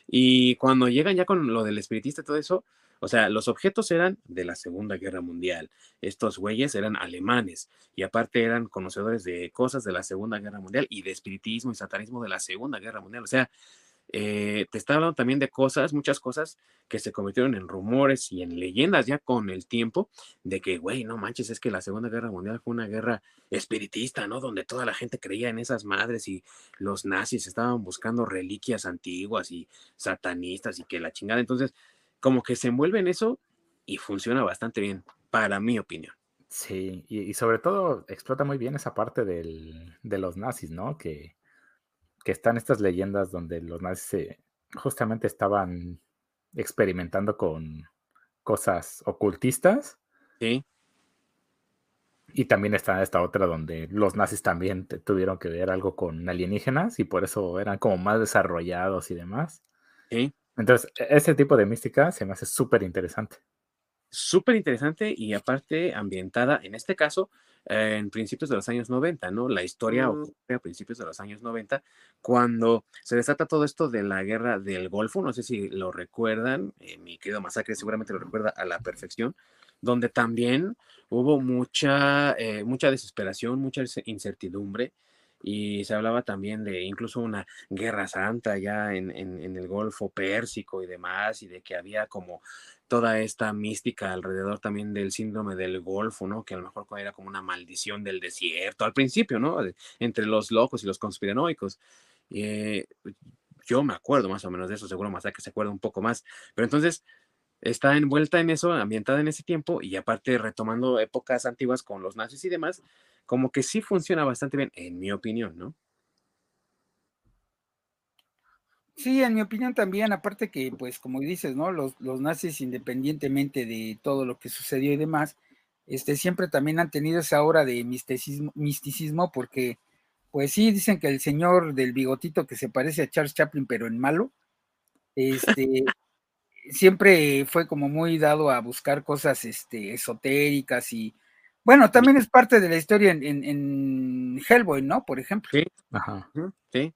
y cuando llegan ya con lo del espiritista y todo eso, o sea, los objetos eran de la Segunda Guerra Mundial. Estos güeyes eran alemanes y aparte eran conocedores de cosas de la Segunda Guerra Mundial y de espiritismo y satanismo de la Segunda Guerra Mundial. O sea, eh, te está hablando también de cosas, muchas cosas que se convirtieron en rumores y en leyendas ya con el tiempo, de que, güey, no manches, es que la Segunda Guerra Mundial fue una guerra espiritista, ¿no? Donde toda la gente creía en esas madres y los nazis estaban buscando reliquias antiguas y satanistas y que la chingada. Entonces, como que se envuelve en eso y funciona bastante bien, para mi opinión. Sí, y, sobre todo explota muy bien esa parte del, de los nazis, ¿no? Que que están estas leyendas donde los nazis justamente estaban experimentando con cosas ocultistas. Sí. Y también está esta otra donde los nazis también tuvieron que ver algo con alienígenas y por eso eran como más desarrollados y demás. Sí. Entonces, e-, ese tipo de mística se me hace súper interesante. Súper interesante y aparte ambientada, en este caso, en principios de los años 90, ¿no? La historia mm. ocurre a principios de los años 90, cuando se desata todo esto de la guerra del Golfo, no sé si lo recuerdan, eh, mi querido Masacre seguramente lo recuerda a la perfección, donde también hubo mucha, eh, mucha desesperación, mucha incertidumbre, y se hablaba también de incluso una guerra santa ya en, en, el Golfo Pérsico y demás, y de que había como toda esta mística alrededor también del síndrome del Golfo, ¿no? Que a lo mejor era como una maldición del desierto al principio, ¿no? Entre los locos y los conspiranoicos. Eh, yo me acuerdo más o menos de eso, seguro más que se acuerda un poco más. Pero entonces está envuelta en eso, ambientada en ese tiempo y aparte retomando épocas antiguas con los nazis y demás, como que sí funciona bastante bien, en mi opinión, ¿no? Sí, en mi opinión también, aparte que, pues, como dices, ¿no? Los, los nazis, independientemente de todo lo que sucedió y demás, este, siempre también han tenido esa hora de misticismo, misticismo, porque, pues sí, dicen que el señor del bigotito que se parece a Charles Chaplin, pero en malo, este, siempre fue como muy dado a buscar cosas este, esotéricas y, bueno, también es parte de la historia en, en, Hellboy, ¿no? Por ejemplo. Sí, Ajá. sí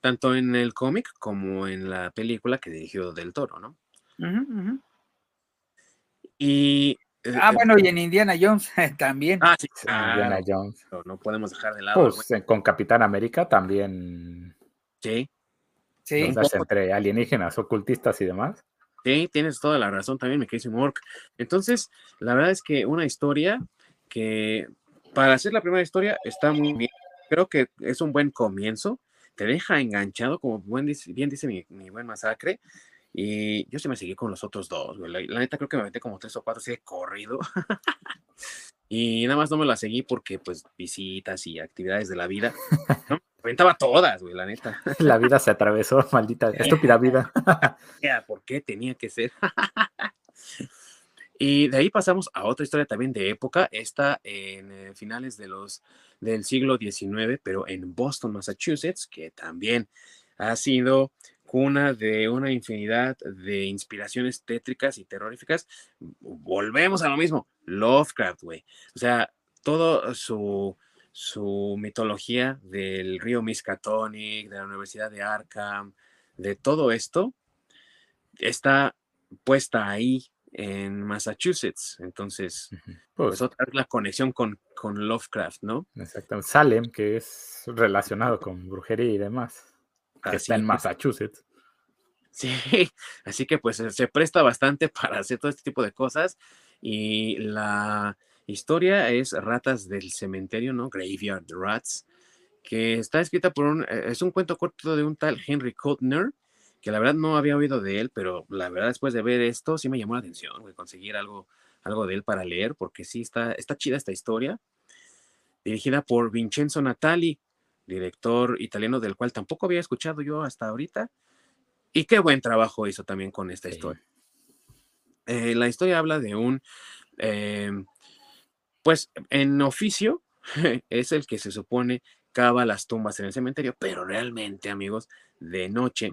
tanto en el cómic como en la película que dirigió Del Toro, ¿no? Y. Eh, ah, bueno, y en Indiana Jones también. Ah, sí, Indiana Jones. No, podemos dejar de lado. Pues eh, con Capitán América también. Sí. Sí. entre alienígenas, ocultistas y demás. Sí, tienes toda la razón también, me quedé Mork. Entonces, la verdad es que una historia que para hacer la primera historia está muy bien. Creo que es un buen comienzo te deja enganchado, como bien dice mi, buen masacre. Y yo sí me seguí con los otros dos, La, neta creo que me metí como tres o cuatro así de corrido. y nada más no me la seguí porque, pues, visitas y actividades de la vida. Aventaba todas, güey, la neta. La vida se atravesó, maldita, estúpida vida. ¿Por qué tenía que ser? Y de ahí pasamos a otra historia también de época, esta en eh, finales de los, del siglo XIX, pero en Boston, Massachusetts, que también ha sido cuna de una infinidad de inspiraciones tétricas y terroríficas. Volvemos a lo mismo, Lovecraft, güey. O sea, todo su, su mitología del río Miskatonic, de la Universidad de Arkham, de todo esto, está puesta ahí en Massachusetts. Entonces, pues, pues, otra vez la conexión con, con Lovecraft, ¿no? Exacto. Salem, que es relacionado con brujería y demás, que está en Massachusetts. Sí, así que pues se presta bastante para hacer todo este tipo de cosas. Y la historia es Ratas del Cementerio, ¿no? Graveyard Rats, que está escrita por un, eh, es un cuento corto de un tal Henry Kotner, que la verdad no había oído de él, pero la verdad después de ver esto sí me llamó la atención, de conseguir algo, algo de él para leer, porque sí está, está chida esta historia, dirigida por Vincenzo Natali, director italiano del cual tampoco había escuchado yo hasta ahorita, y qué buen trabajo hizo también con esta historia. Eh, la historia habla de un, em, pues en oficio, es el que se supone cava las tumbas en el cementerio, pero realmente, amigos, de noche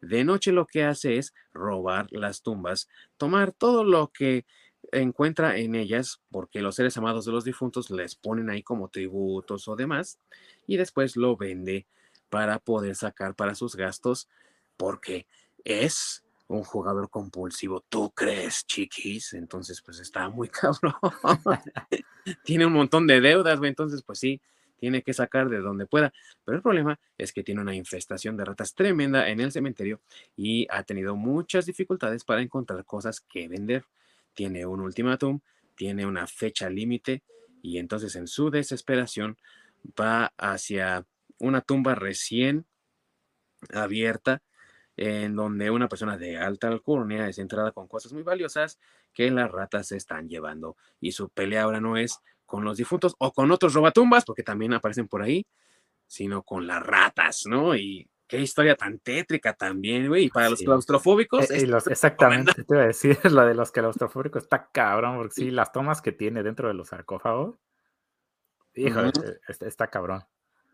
de noche lo que hace es robar las tumbas, tomar todo lo que encuentra en ellas, porque los seres amados de los difuntos les ponen ahí como tributos o demás, y después lo vende para poder sacar para sus gastos, porque es un jugador compulsivo. ¿Tú crees, chiquis? Entonces, pues está muy cabrón. Tiene un montón de deudas, güey. Entonces, pues sí, tiene que sacar de donde pueda. Pero el problema es que tiene una infestación de ratas tremenda en el cementerio y ha tenido muchas dificultades para encontrar cosas que vender. Tiene un ultimátum, tiene una fecha límite y entonces en su desesperación va hacia una tumba recién abierta en donde una persona de alta alcurnia es entrada con cosas muy valiosas que las ratas se están llevando. Y su pelea ahora no es con los difuntos o con otros robatumbas, porque también aparecen por ahí, sino con las ratas, ¿no? Y qué historia tan tétrica también, güey. Y para los claustrofóbicos. Eh, exactamente, te iba a decir, lo de los claustrofóbicos está cabrón, porque sí, las tomas que tiene dentro de los sarcófagos, hijo, eh, está, cabrón.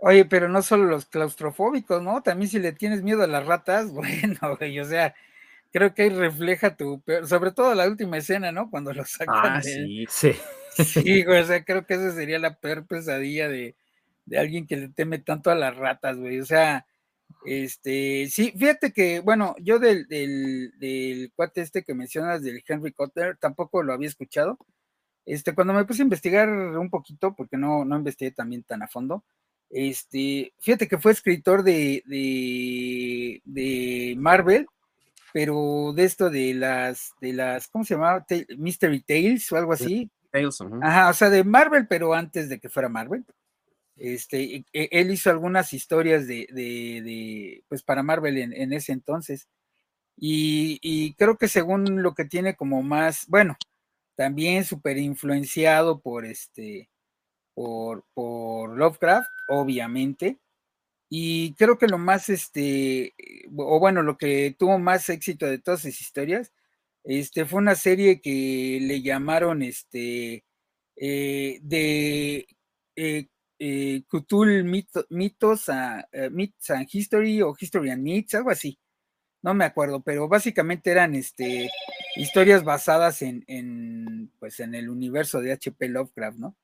Oye, pero no solo los claustrofóbicos, ¿no? También si le tienes miedo a las ratas, bueno, güey, o sea, creo que ahí refleja tu, sobre todo la última escena, ¿no? Cuando lo sacan. Ah, sí. Sí. Sí, güey, o sea, creo que esa sería la peor pesadilla de, de alguien que le teme tanto a las ratas, güey. O sea, este, sí, fíjate que, bueno, yo del, del, del, cuate este que mencionas, del Henry Cotter, tampoco lo había escuchado. Este, cuando me puse a investigar un poquito, porque no, no investigué también tan a fondo, este, fíjate que fue escritor de, de, de Marvel, pero de esto de las, de las, ¿cómo se llamaba? Mystery Tales o algo así. Tales, uh -huh. Ajá, o sea, de Marvel, pero antes de que fuera Marvel. Este, él hizo algunas historias de, de, de pues para Marvel en, en ese entonces. Y, y, creo que según lo que tiene como más, bueno, también súper influenciado por este, por, Lovecraft, obviamente. Y creo que lo más, este, o bueno, lo que tuvo más éxito de todas esas historias, este, fue una serie que le llamaron, este, eh, de eh, eh, Cthulhu mito, mitos, a, uh, Myths and History o History and Myths, algo así. No me acuerdo, pero básicamente eran este, historias basadas en, en, pues, en el universo de H.P. Lovecraft, ¿no?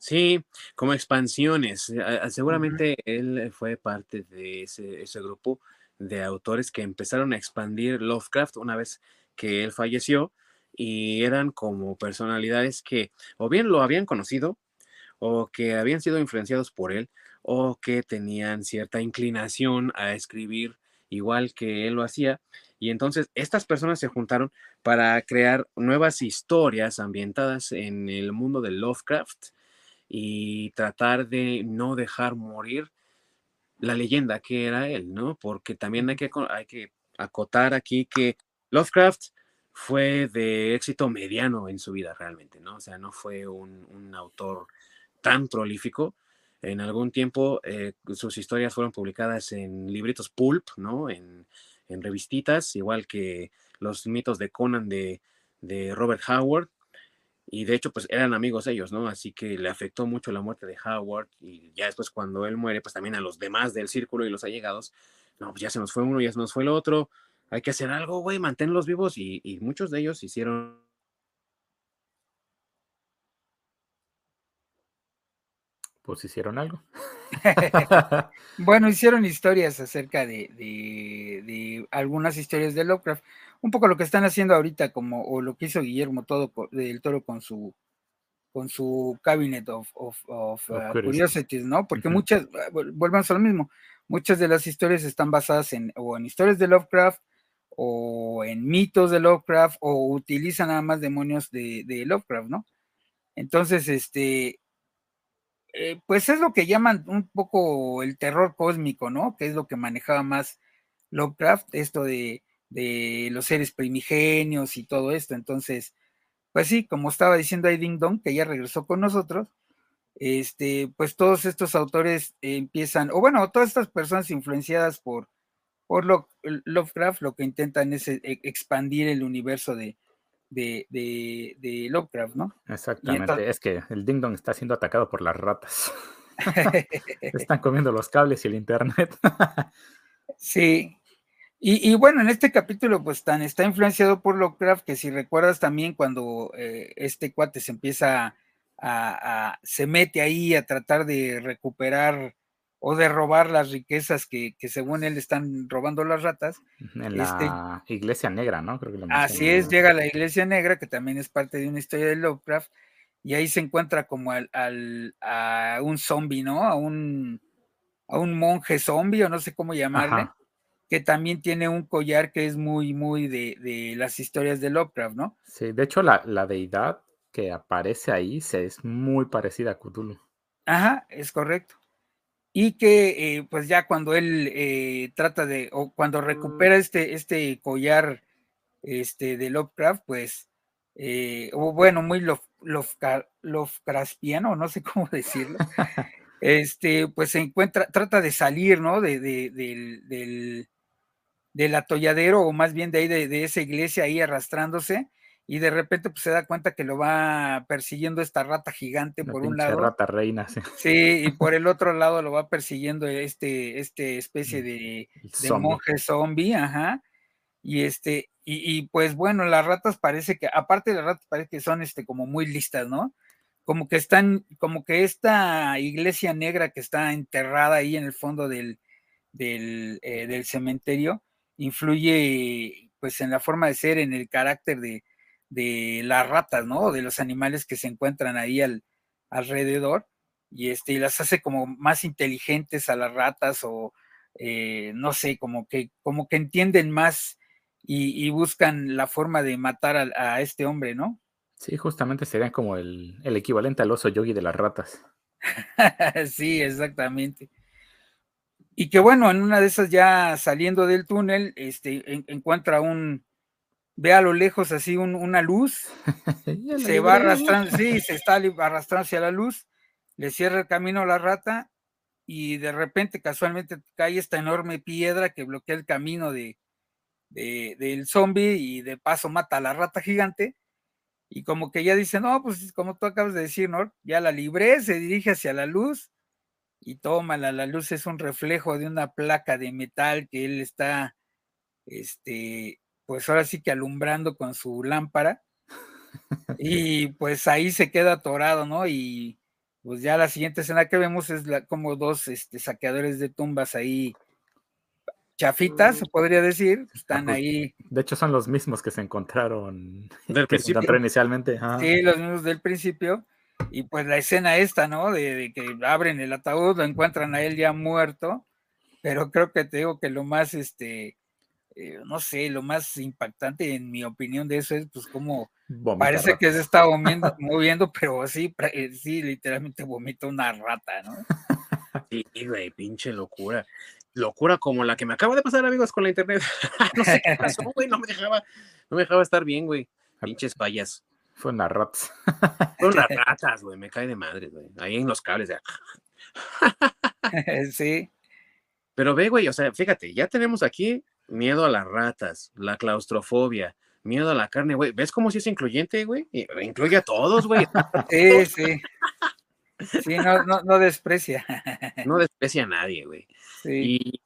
Sí, como expansiones. Seguramente uh -huh. él fue parte de ese, ese, grupo de autores que empezaron a expandir Lovecraft una vez que él falleció y eran como personalidades que o bien lo habían conocido o que habían sido influenciados por él o que tenían cierta inclinación a escribir igual que él lo hacía. Y entonces estas personas se juntaron para crear nuevas historias ambientadas en el mundo de Lovecraft y tratar de no dejar morir la leyenda que era él, ¿no? Porque también hay que, hay que acotar aquí que Lovecraft fue de éxito mediano en su vida realmente, ¿no? O sea, no fue un, un autor tan prolífico. En algún tiempo eh, sus historias fueron publicadas en libritos pulp, ¿no? En, en revistitas, igual que los mitos de Conan de, de Robert Howard, y de hecho pues eran amigos ellos, ¿no? Así que le afectó mucho la muerte de Howard y ya después cuando él muere pues también a los demás del círculo y los allegados, no, pues ya se nos fue uno, ya se nos fue el otro, hay que hacer algo, güey, manténlos vivos y, y muchos de ellos hicieron pues hicieron algo. bueno, hicieron historias acerca de, de, de, algunas historias de Lovecraft, un poco lo que están haciendo ahorita, como o lo que hizo Guillermo todo del Toro con su con su cabinet of, of, of uh, curiosities, ¿no? Porque uh -huh. muchas, volvemos a lo mismo, muchas de las historias están basadas en o en historias de Lovecraft o en mitos de Lovecraft o utilizan nada más demonios de, de Lovecraft, ¿no? Entonces, este, eh, pues es lo que llaman un poco el terror cósmico, ¿no? Que es lo que manejaba más Lovecraft, esto de, de los seres primigenios y todo esto. Entonces, pues sí, como estaba diciendo ahí Ding Dong, que ya regresó con nosotros, este, pues todos estos autores empiezan, o bueno, todas estas personas influenciadas por, por lo, Lovecraft, lo que intentan es e, expandir el universo de, de, de, de Lovecraft, ¿no? Exactamente, entonces... es que el Ding Dong está siendo atacado por las ratas. Están comiendo los cables y el internet. sí. Y, y, bueno, en este capítulo, pues tan está influenciado por Lovecraft que si recuerdas también cuando eh, este cuate se empieza a, a, se mete ahí a tratar de recuperar o de robar las riquezas que, que, según él están robando las ratas. En la este, iglesia negra, ¿no? Creo que así es, llega a la iglesia negra, que también es parte de una historia de Lovecraft, y ahí se encuentra como al, al a un zombie, ¿no? A un, a un monje zombie, o no sé cómo llamarle, Ajá. Que también tiene un collar que es muy, muy de, de las historias de Lovecraft, ¿no? Sí, de hecho la, la deidad que aparece ahí se es muy parecida a Cthulhu. Ajá, es correcto y que eh, pues ya cuando él eh, trata de, o cuando recupera este, este collar este, de Lovecraft, pues, eh, o bueno, muy Love, Lovecraftiano, no sé cómo decirlo, este, pues se encuentra, trata de salir, ¿no? De, de, de, del, del atolladero, o más bien de ahí, de, de esa iglesia ahí arrastrándose, y de repente pues se da cuenta que lo va persiguiendo esta rata gigante La por un lado. rata reina, sí. Sí, y por el otro lado lo va persiguiendo este, este especie de, de monje zombie, ajá. Y este, y, pues bueno, las ratas parece que, aparte de las ratas, parece que son este como muy listas, ¿no? Como que están, como que esta iglesia negra que está enterrada ahí en el fondo del, del, eh, del cementerio, influye pues en la forma de ser, en el carácter de, de las ratas, ¿no? De los animales que se encuentran ahí al, alrededor y este y las hace como más inteligentes a las ratas o eh, no sé, como que como que entienden más y, buscan la forma de matar a, este hombre, ¿no? Sí, justamente serían como el, equivalente al oso yogi de las ratas. sí, exactamente. Y que bueno, en una de esas ya saliendo del túnel, este, encuentra un, ve a lo lejos así una luz, se va arrastrando, sí, se está arrastrando hacia la luz, le cierra el camino a la rata y de repente casualmente cae esta enorme piedra que bloquea el camino de, del zombie y de paso mata a la rata gigante. Y como que ya dice, no, pues como tú acabas de decir, ¿no? Ya la libré, se dirige hacia la luz y toma la luz es un reflejo de una placa de metal que él está, este, pues ahora sí que alumbrando con su lámpara. Y pues ahí se queda atorado, ¿no? Y pues ya la siguiente escena que vemos es la, como dos este, saqueadores de tumbas ahí chafitas, se podría decir, pues, están ahí. De hecho, son los mismos que se encontraron, del que se encontró inicialmente. Sí, los mismos del principio. Y pues la escena esta, ¿no? De, de, que abren el ataúd, lo encuentran a él ya muerto, pero creo que te digo que lo más, este, eh, no sé, lo más impactante en mi opinión de eso es pues como parece que se está moviendo, pero sí, eh, sí, literalmente vomita una rata, ¿no? Sí, güey, pinche locura. Locura como la que me acaba de pasar, amigos, con la internet. no sé qué pasó, güey, no me dejaba, no me dejaba estar bien, güey. Pinches fallas. Fue una ratas. Fueron las ratas, güey, me cae de madre, güey. Ahí en los cables. De... sí. Pero ve, güey, o sea, fíjate, ya tenemos aquí miedo a las ratas, la claustrofobia, miedo a la carne, güey. ¿Ves cómo si es incluyente, güey? Incluye a todos, güey. Sí, sí. Sí, no, no, desprecia. No desprecia a nadie, güey. Y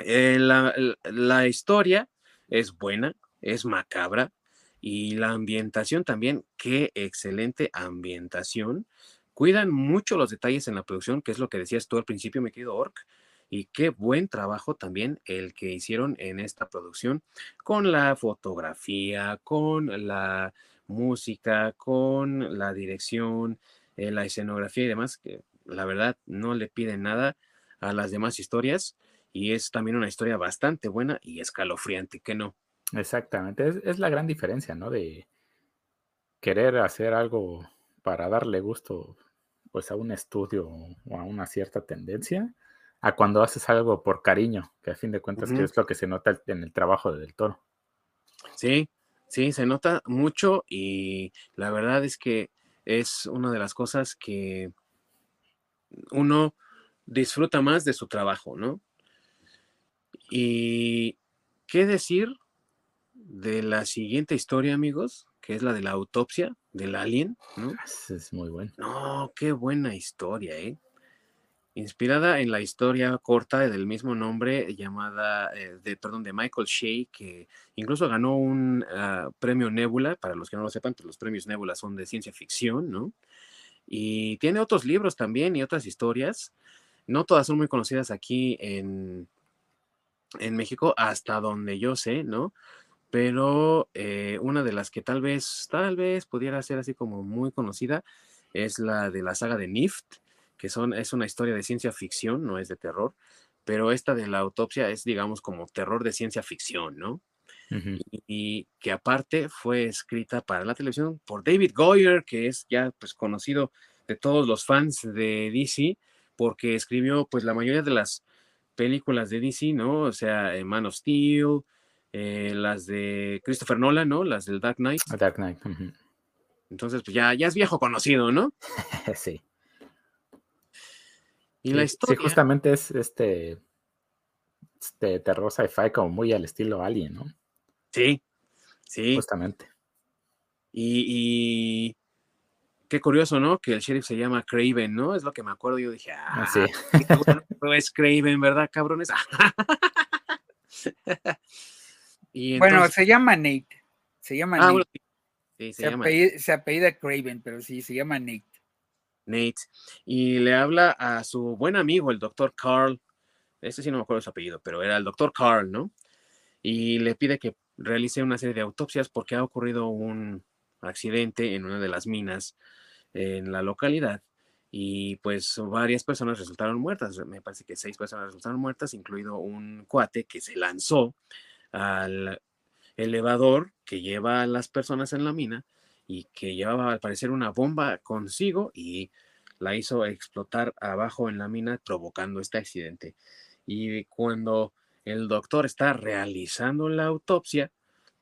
eh, la, la historia es buena, es macabra, y la ambientación también, qué excelente ambientación. Cuidan mucho los detalles en la producción, que es lo que decías tú al principio, mi querido Orc y qué buen trabajo también el que hicieron en esta producción con la fotografía, con la música, con la dirección, eh, la escenografía y demás, que la verdad no le piden nada a las demás historias y es también una historia bastante buena y escalofriante, que no. Exactamente, es, es la gran diferencia, ¿no? De querer hacer algo para darle gusto pues a un estudio o a una cierta tendencia a cuando haces algo por cariño, que a fin de cuentas es lo que se nota en el trabajo de Del Toro. Sí, sí, se nota mucho y la verdad es que es una de las cosas que uno disfruta más de su trabajo, ¿no? Y qué decir de la siguiente historia, amigos, que es la de la autopsia del alien, ¿no? Es muy bueno. No, qué buena historia, ¿eh? inspirada en la historia corta del mismo nombre llamada, eh, de, perdón, de Michael Shea, que incluso ganó un ah, premio Nebula, para los que no lo sepan, pues los premios Nebula son de ciencia ficción, ¿no? Y tiene otros libros también y otras historias. No todas son muy conocidas aquí en, en México, hasta donde yo sé, ¿no? Pero eh, una de las que tal vez, tal vez pudiera ser así como muy conocida es la de la saga de Nift, que son, es una historia de ciencia ficción, no es de terror, pero esta de la autopsia es, digamos, como terror de ciencia ficción, ¿no? y, que aparte fue escrita para la televisión por David Goyer, que es ya pues conocido de todos los fans de DC, porque escribió pues la mayoría de las películas de DC, ¿no? O sea, Man of Steel, eh, las de Christopher Nolan, ¿no? Las del Dark Knight. Dark Knight. Entonces, pues ya, ya es viejo conocido, ¿no? sí. Y la historia. Sí, justamente es este, este terror sci-fi como muy al estilo Alien, ¿no? Sí, sí. Justamente. Y, qué curioso, ¿no? Que el sheriff se llama Craven, ¿no? Es lo que me acuerdo. Yo dije, ah, sí. es Craven, ¿verdad, cabrones? bueno, se llama Nate. Se llama ah, Nate. sí, se, apellida, se, apellida, Craven, pero sí, se llama Nate. Nate. Y le habla a su buen amigo, el doctor Carl. Ese sí no me acuerdo su apellido, pero era el doctor Carl, ¿no? Y le pide que realice una serie de autopsias porque ha ocurrido un accidente en una de las minas en la localidad y pues varias personas resultaron muertas. Me parece que seis personas resultaron muertas, incluido un cuate que se lanzó al elevador que lleva a las personas en la mina y que llevaba al parecer una bomba consigo y la hizo explotar abajo en la mina provocando este accidente. Y cuando el doctor está realizando la autopsia,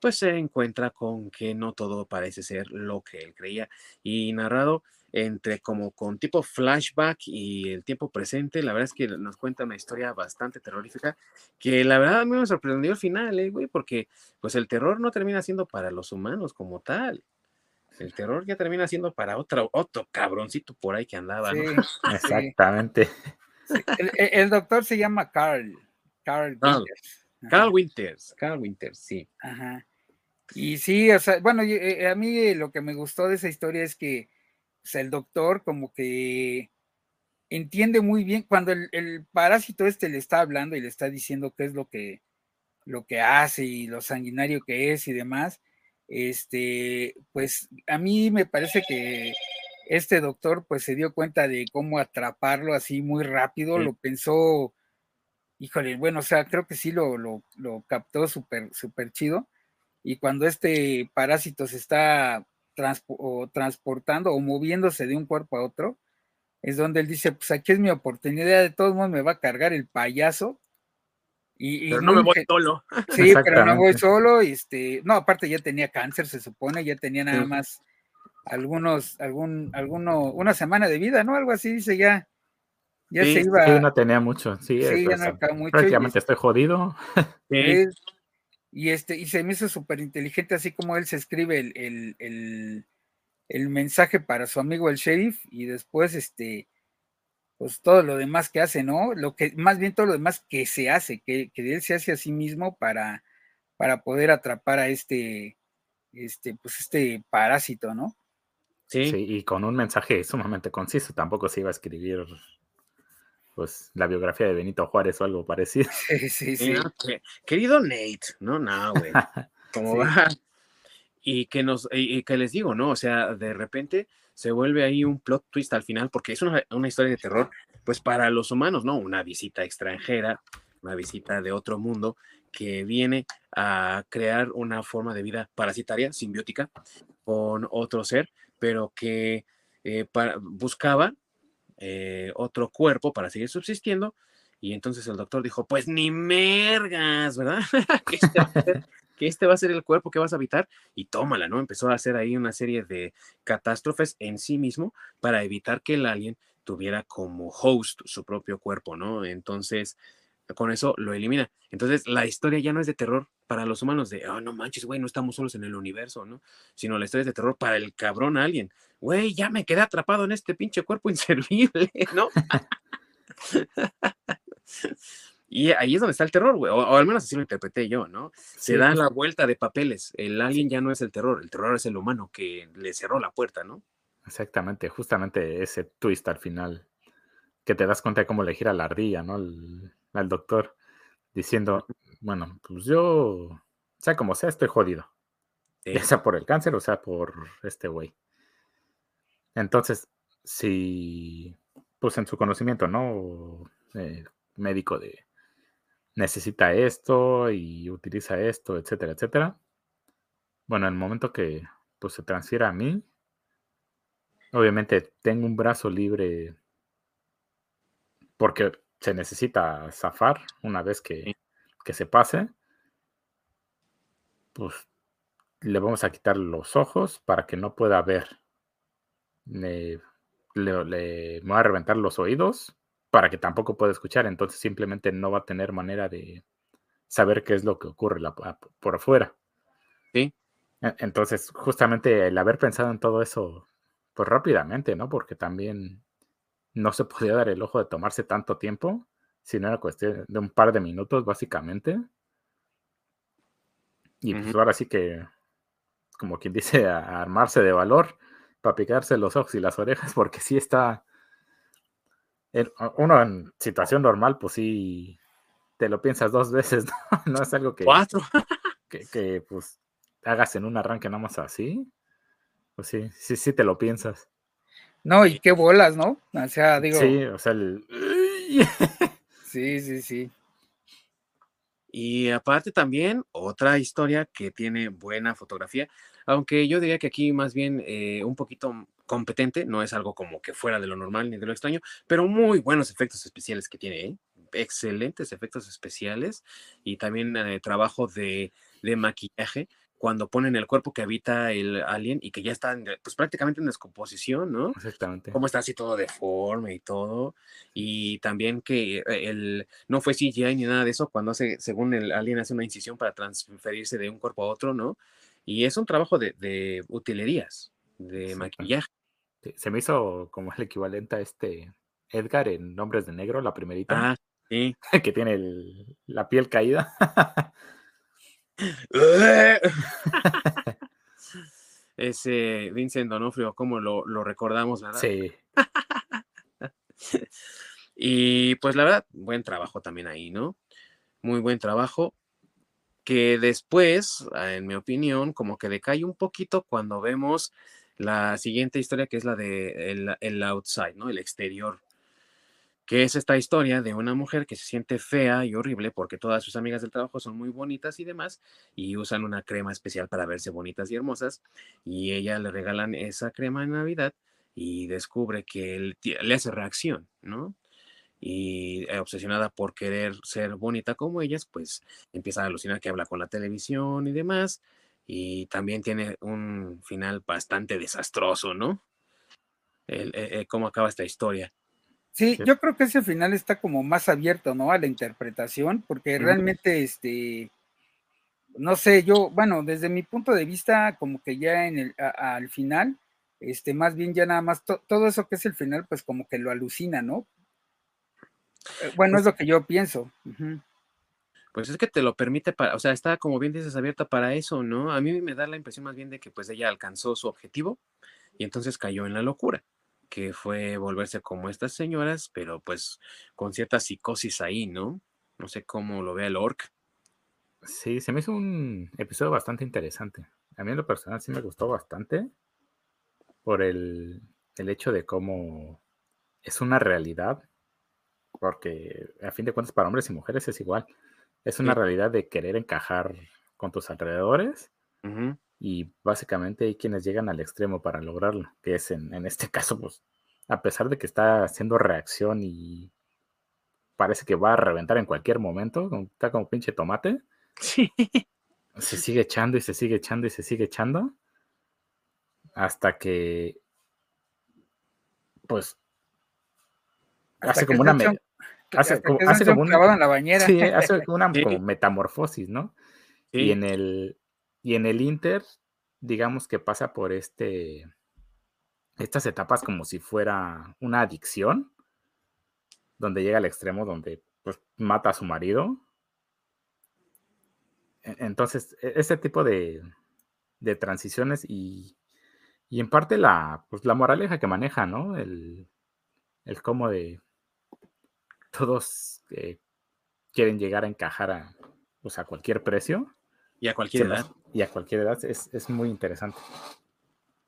pues se encuentra con que no todo parece ser lo que él creía y narrado entre como con tipo flashback y el tiempo presente, la verdad es que nos cuenta una historia bastante terrorífica, que la verdad a mí me sorprendió el final, eh, güey, porque pues el terror no termina siendo para los humanos como tal. El terror ya termina siendo para otro, otro cabroncito por ahí que andaba. Sí, Exactamente. El, doctor se llama Carl. Carl Winters. Carl Winters, Carl Winters, sí. Ajá. Y sí, o sea, bueno, eh, a mí lo que me gustó de esa historia es que sea, el doctor como que entiende muy bien cuando el, parásito este le está hablando y le está diciendo qué es lo que, lo que hace y lo sanguinario que es y demás, este, pues a mí me parece que este doctor pues se dio cuenta de cómo atraparlo así muy rápido, lo pensó, híjole, bueno, o sea, creo que sí lo, lo, lo captó súper, súper chido. Y cuando este parásito se está o transportando o moviéndose de un cuerpo a otro, es donde él dice, pues aquí es mi oportunidad, de todos modos me va a cargar el payaso. Y, pero no me voy solo. Sí, pero no voy solo. Este, no, aparte ya tenía cáncer, se supone, ya tenía nada más algunos, algún, alguno, una semana de vida, ¿no? Algo así, dice ya. Ya se iba. Sí, no tenía mucho, sí. sí ya no mucho. Prácticamente estoy jodido. Sí. Y, este, y se me hizo súper inteligente, así como él se escribe el, mensaje para su amigo el sheriff y después, este, pues todo lo demás que hace, ¿no? Lo que, más bien todo lo demás que se hace, que, él se hace a sí mismo para, para poder atrapar a este, este, pues este parásito, ¿no? Sí. sí. y con un mensaje sumamente conciso, tampoco se iba a escribir pues la biografía de Benito Juárez o algo parecido. Sí, sí, sí. Querido Nate, no, no, güey. ¿Cómo va? Y que nos, y, que les digo, ¿no? O sea, de repente se vuelve ahí un plot twist al final, porque es una, una historia de terror, pues para los humanos, ¿no? Una visita extranjera, una visita de otro mundo que viene a crear una forma de vida parasitaria, simbiótica, con otro ser, pero que eh, para, buscaba eh, otro cuerpo para seguir subsistiendo. Y entonces el doctor dijo, pues ni mergas, ¿verdad? Este que, este va a ser el cuerpo que vas a habitar y tómala, ¿no? Empezó a hacer ahí una serie de catástrofes en sí mismo para evitar que el alien tuviera como host su propio cuerpo, ¿no? Entonces, con eso lo elimina. Entonces, la historia ya no es de terror para los humanos, de, oh, no manches, güey, no estamos solos en el universo, ¿no? Sino la historia es de terror para el cabrón alien. Güey, ya me quedé atrapado en este pinche cuerpo inservible, ¿no? y ahí es donde está el terror, güey, o, al menos así lo interpreté yo, ¿no? Se da la vuelta de papeles. El alien ya no es el terror, el terror es el humano que le cerró la puerta, ¿no? Exactamente, justamente ese twist al final, que te das cuenta de cómo le gira la ardilla, ¿no? Al doctor diciendo, bueno, pues yo, sea como sea, estoy jodido. Ya sea por el cáncer o sea por este güey. Entonces, si, pues en su conocimiento, ¿no? Eh, médico de necesita esto y utiliza esto, etcétera, etcétera. Bueno, en el momento que pues se transfiere a mí, obviamente tengo un brazo libre porque se necesita zafar una vez que, se pase, pues le vamos a quitar los ojos para que no pueda ver. Le, le, voy a reventar los oídos para que tampoco pueda escuchar, entonces simplemente no va a tener manera de saber qué es lo que ocurre por afuera. Sí. E, entonces, justamente el haber pensado en todo eso, pues rápidamente, ¿no? Porque también no se podía dar el ojo de tomarse tanto tiempo, sino era cuestión de un par de minutos, básicamente. Y pues ahora sí que, como quien dice, a, armarse de valor para picarse los ojos y las orejas, porque sí está. uno en situación normal, pues sí te lo piensas dos veces, ¿no? No es algo que. Cuatro. que, que, pues hagas en un arranque nada más así. Pues sí, sí, sí te lo piensas. No, y qué bolas, ¿no? O sea, digo. Sí, o sea, el. sí, sí, sí. Y aparte también otra historia que tiene buena fotografía, aunque yo diría que aquí más bien eh, un poquito competente, no es algo como que fuera de lo normal ni de lo extraño, pero muy buenos efectos especiales que tiene, ¿eh? excelentes efectos especiales y también eh, trabajo de, de maquillaje cuando ponen el cuerpo que habita el alien y que ya está pues prácticamente en descomposición, ¿no? Exactamente. Cómo está así todo deforme y todo. Y también que eh, el, no fue CGI ni nada de eso cuando hace, según el alien hace una incisión para transferirse de un cuerpo a otro, ¿no? Y es un trabajo de, utilerías, de maquillaje. Se me hizo como el equivalente a este Edgar en Nombres de Negro, la primerita. Ah, sí. que tiene la piel caída. Ese Vincent Donofrio, como lo, recordamos, ¿verdad? Sí. y pues la verdad, buen trabajo también ahí, ¿no? Muy buen trabajo. Que después, en mi opinión, como que decae un poquito cuando vemos la siguiente historia, que es la de el, el outside, ¿no? El exterior que es esta historia de una mujer que se siente fea y horrible porque todas sus amigas del trabajo son muy bonitas y demás y usan una crema especial para verse bonitas y hermosas y ella le regalan esa crema en Navidad y descubre que le hace reacción, ¿no? Y eh, obsesionada por querer ser bonita como ellas, pues empieza a alucinar que habla con la televisión y demás y también tiene un final bastante desastroso, ¿no? El, eh, eh, cómo acaba esta historia. Sí, yo creo que ese final está como más abierto, ¿no? A la interpretación, porque realmente, este, no sé, yo, bueno, desde mi punto de vista, como que ya en el, al final, este, más bien ya nada más, todo eso que es el final, pues como que lo alucina, ¿no? Eh, bueno, es pues lo que yo pienso. Pues es que te lo permite para, o sea, está como bien dices abierta para eso, ¿no? A mí me da la impresión más bien de que pues ella alcanzó su objetivo y entonces cayó en la locura que fue volverse como estas señoras, pero pues con cierta psicosis ahí, ¿no? No sé cómo lo ve el orc. Sí, se me hizo un episodio bastante interesante. A mí en lo personal sí me gustó bastante por el, hecho de cómo es una realidad, porque a fin de cuentas para hombres y mujeres es igual. Es una realidad de querer encajar con tus alrededores y básicamente hay quienes llegan al extremo para lograrlo, que es en, este caso, pues, a pesar de que está haciendo reacción y parece que va a reventar en cualquier momento, está como pinche tomate. Sí. Se sigue echando y se sigue echando y se sigue echando. Hasta que, pues, hace como una... hace, como, una... En la bañera. Sí, hace una metamorfosis, ¿no? Y en el y en el Inter, digamos que pasa por este, estas etapas como si fuera una adicción, donde llega al extremo donde pues, mata a su marido. E-, entonces, e-, ese tipo de, de transiciones y, y, en parte la, pues, la moraleja que maneja, ¿no? El, el cómo de todos eh, quieren llegar a encajar a, pues, a cualquier precio. Y a cualquier edad. Y a cualquier edad es, muy interesante.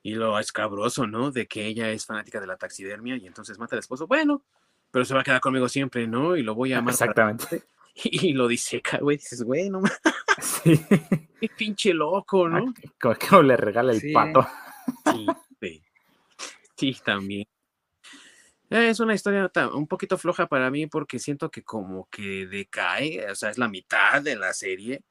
Y lo escabroso, ¿no? De que ella es fanática de la taxidermia y entonces mata al esposo. Bueno, pero se va a quedar conmigo siempre, ¿no? Y lo voy a amar. Exactamente. Y lo dice, güey. Dices, güey, no Sí. Qué pinche loco, ¿no? Como que le regala el pato. Sí, sí. sí, también. Es una historia un poquito floja para mí porque siento que como que decae, o sea, es la mitad de la serie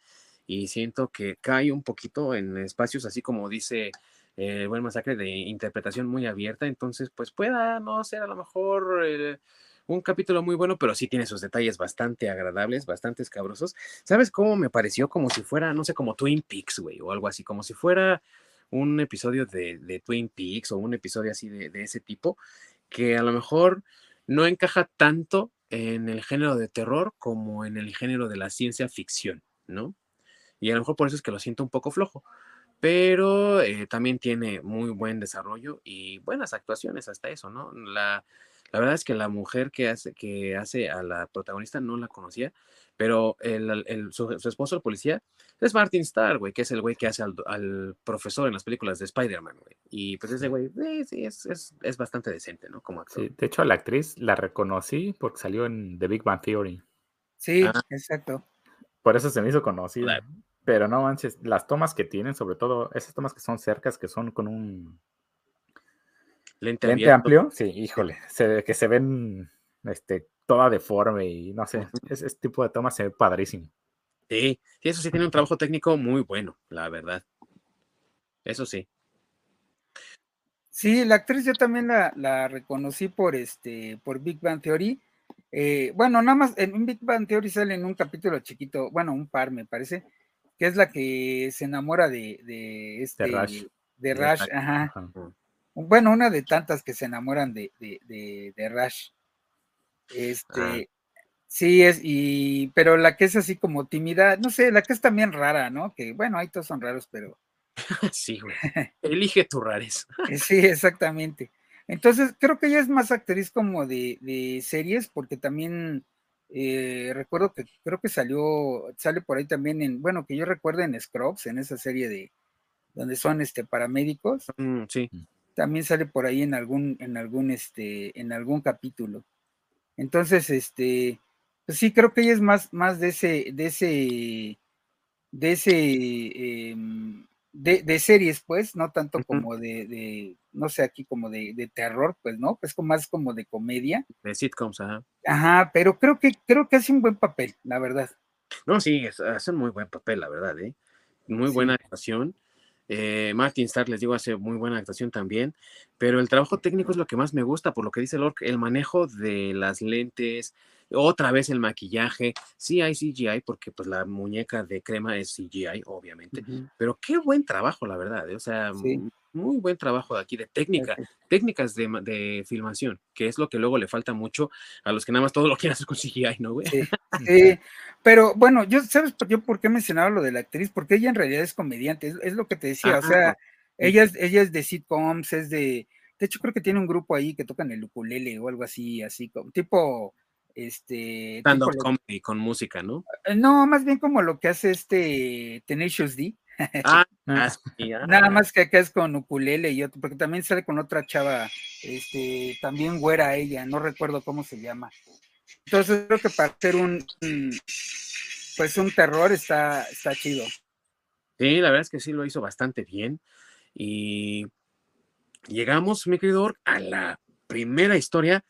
y siento que cae un poquito en espacios así como dice eh, buen masacre de interpretación muy abierta, entonces pues pueda no ser a lo mejor eh, un capítulo muy bueno, pero sí tiene sus detalles bastante agradables, bastante escabrosos. ¿Sabes cómo me pareció? Como si fuera, no sé, como Twin Peaks, güey, o algo así, como si fuera un episodio de, Twin Peaks o un episodio así de ese tipo, que a lo mejor no encaja tanto en el género de terror como en el género de la ciencia ficción, ¿no? Y a lo mejor por eso es que lo siento un poco flojo. Pero eh, también tiene muy buen desarrollo y buenas actuaciones hasta eso, ¿no? La, la verdad es que la mujer que hace, que hace a la protagonista no la conocía, pero el, el, su, esposo, el policía, es Martin Starr, güey, que es el güey que hace al, al, profesor en las películas de Spider-Man, güey. Y pues ese güey, eh, sí, es, es, es, bastante decente, ¿no? Como actor. Sí, de hecho, a la actriz la reconocí porque salió en The Big Bang Theory. Sí, ah. exacto. Por eso se me hizo conocida. Claro. Pero no manches, las tomas que tienen, sobre todo esas tomas que son cercas, que son con un lente, lente amplio, sí, híjole, se, que se ven este, toda deforme y no sé, ese, ese, tipo de tomas se ve padrísimo. Sí, sí, eso sí tiene un trabajo técnico muy bueno, la verdad. Eso sí. Sí, la actriz yo también la, la reconocí por este, por Big Bang Theory. Eh, bueno, nada más en Big Bang Theory sale en un capítulo chiquito, bueno, un par me parece, que es la que se enamora de, de este de de ajá. Bueno, una de tantas que se enamoran de, de, de, de Rush. Este, ah. sí, es, y, pero la que es así como tímida, no sé, la que es también rara, ¿no? Que bueno, ahí todos son raros, pero. sí, güey. Elige tu rares. sí, exactamente. Entonces, creo que ella es más actriz como de, de series, porque también eh, recuerdo que creo que salió, sale por ahí también en, bueno, que yo recuerdo en Scrubs, en esa serie de donde son este paramédicos. Mm, sí. También sale por ahí en algún, en algún, este, en algún capítulo. Entonces, este, pues sí, creo que ella es más, más de ese, de ese, de ese, eh, de, de, series, pues, no tanto uh como de, de, no sé, aquí como de, de, terror, pues, ¿no? Pues más como de comedia. De sitcoms, ajá. Ajá, pero creo que, creo que hace un buen papel, la verdad. No, sí, hace un muy buen papel, la verdad, ¿eh? Muy buena sí. actuación. Eh, Martin Starr, les digo, hace muy buena actuación también, pero el trabajo técnico es lo que más me gusta, por lo que dice Lork, el manejo de las lentes, otra vez el maquillaje, sí hay CGI, porque pues la muñeca de crema es CGI, obviamente, uh -huh. pero qué buen trabajo, la verdad, ¿eh? o sea, sí. muy buen trabajo de aquí de técnica, técnicas de, de, filmación, que es lo que luego le falta mucho a los que nada más todo lo quieren hacer con CGI, ¿no, güey? Sí, pero bueno, yo, ¿sabes por, yo por qué mencionaba lo de la actriz? Porque ella en realidad es comediante, es, es lo que te decía, o sea, ella es, ella es de sitcoms, es de, de hecho creo que tiene un grupo ahí que tocan el ukulele o algo así, así, como, tipo este stand up comedy con música, ¿no? No, más bien como lo que hace este Tenacious D. Ah, sí, ah, Nada más que acá es con ukulele y otro, porque también sale con otra chava, este, también güera ella, no recuerdo cómo se llama. Entonces creo que para hacer un, pues un terror está, está chido. Sí, la verdad es que sí lo hizo bastante bien. Y llegamos, mi querido, a la primera historia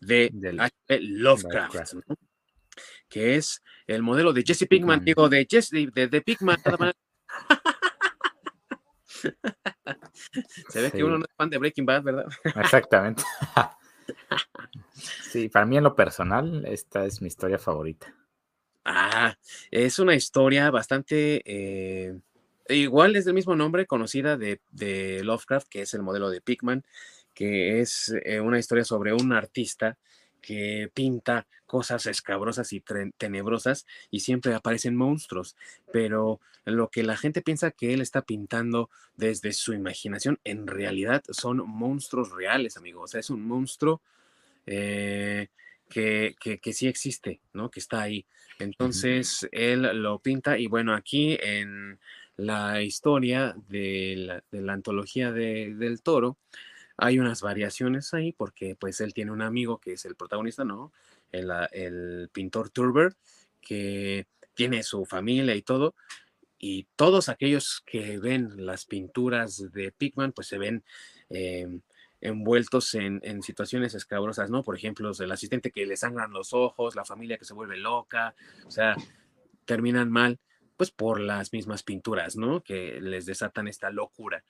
de. Lovecraft, Lovecraft. ¿no? que es el modelo de Jesse Pinkman, digo, de Jesse, de, de, Pinkman. Se ve sí. que uno no es fan de Breaking Bad, ¿verdad? Exactamente. sí, para mí en lo personal, esta es mi historia favorita. Ah, es una historia bastante... Eh, igual es del mismo nombre, conocida de, de Lovecraft, que es el modelo de Pickman que es eh, una historia sobre un artista que pinta cosas escabrosas y tenebrosas y siempre aparecen monstruos, pero lo que la gente piensa que él está pintando desde su imaginación, en realidad son monstruos reales, amigos. O sea, es un monstruo eh, que, que, que, sí existe, ¿no? Que está ahí. Entonces, uh -huh. él lo pinta y bueno, aquí en la historia de la, de la antología de, del toro, hay unas variaciones ahí porque pues él tiene un amigo que es el protagonista, ¿no? El, el pintor Turber, que tiene su familia y todo, y todos aquellos que ven las pinturas de Pickman pues se ven eh, envueltos en, en, situaciones escabrosas, ¿no? Por ejemplo, el asistente que le sangran los ojos, la familia que se vuelve loca, o sea, terminan mal pues por las mismas pinturas, ¿no? Que les desatan esta locura.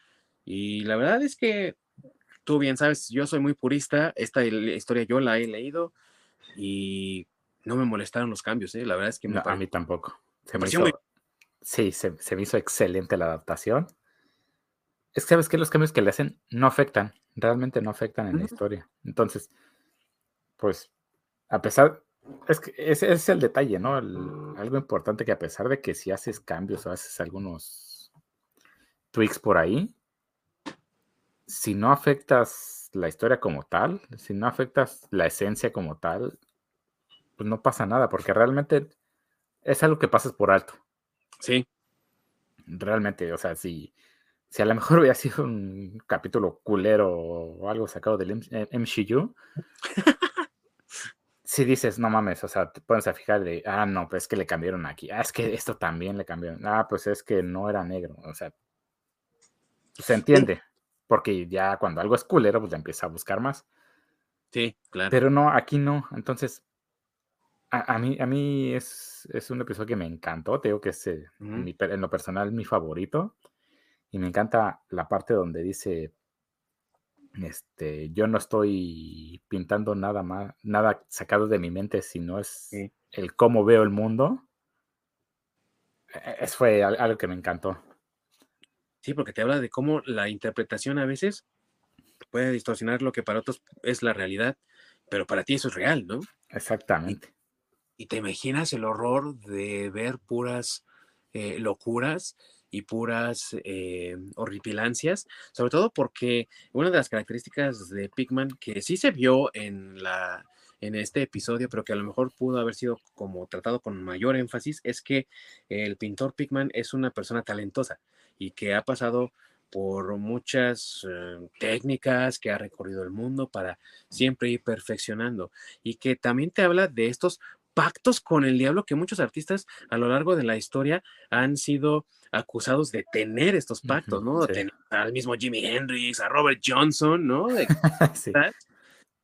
Y la verdad es que tú bien sabes, yo soy muy purista, esta historia yo la he leído y no me molestaron los cambios, ¿eh? la verdad es que no, a mí tampoco. Se me hizo, muy... Sí, se, se, me hizo excelente la adaptación. Es que sabes que los cambios que le hacen no afectan, realmente no afectan en uh -huh. la historia. Entonces, pues, a pesar, Es que ese es el detalle, ¿no? algo importante que a pesar de que si haces cambios o haces algunos tweaks por ahí, si no afectas la historia como tal, si no afectas la esencia como tal, pues no pasa nada, porque realmente es algo que pasas por alto. Sí. Realmente, o sea, si, si a lo mejor hubiera sido un capítulo culero o algo sacado del MCU, si dices, no mames, o sea, te pones a fijar de, ah, no, pues es que le cambiaron aquí, ah, es que esto también le cambiaron, ah, pues es que no era negro, o sea, se entiende, porque ya cuando algo es culero, pues ya empieza a buscar más. Sí, claro. Pero no, aquí no, entonces, a, mí, a mí es, es, un episodio que me encantó, te digo que es eh, en lo personal mi favorito, y me encanta la parte donde dice, este, yo no estoy pintando nada más, nada sacado de mi mente, sino es el cómo veo el mundo. E-, eso fue algo que me encantó. Sí, porque te habla de cómo la interpretación a veces puede distorsionar lo que para otros es la realidad, pero para ti eso es real, ¿no? Exactamente. Y, te imaginas el horror de ver puras eh, locuras y puras eh, horripilancias, sobre todo porque una de las características de Pigman que sí se vio en la en este episodio, pero que a lo mejor pudo haber sido como tratado con mayor énfasis, es que el pintor Pigman es una persona talentosa y que ha pasado por muchas eh, técnicas, que ha recorrido el mundo para siempre ir perfeccionando y que también te habla de estos pactos con el diablo que muchos artistas a lo largo de la historia han sido acusados de tener estos pactos, ¿no? Tener al mismo Jimi Hendrix, a Robert Johnson, ¿no?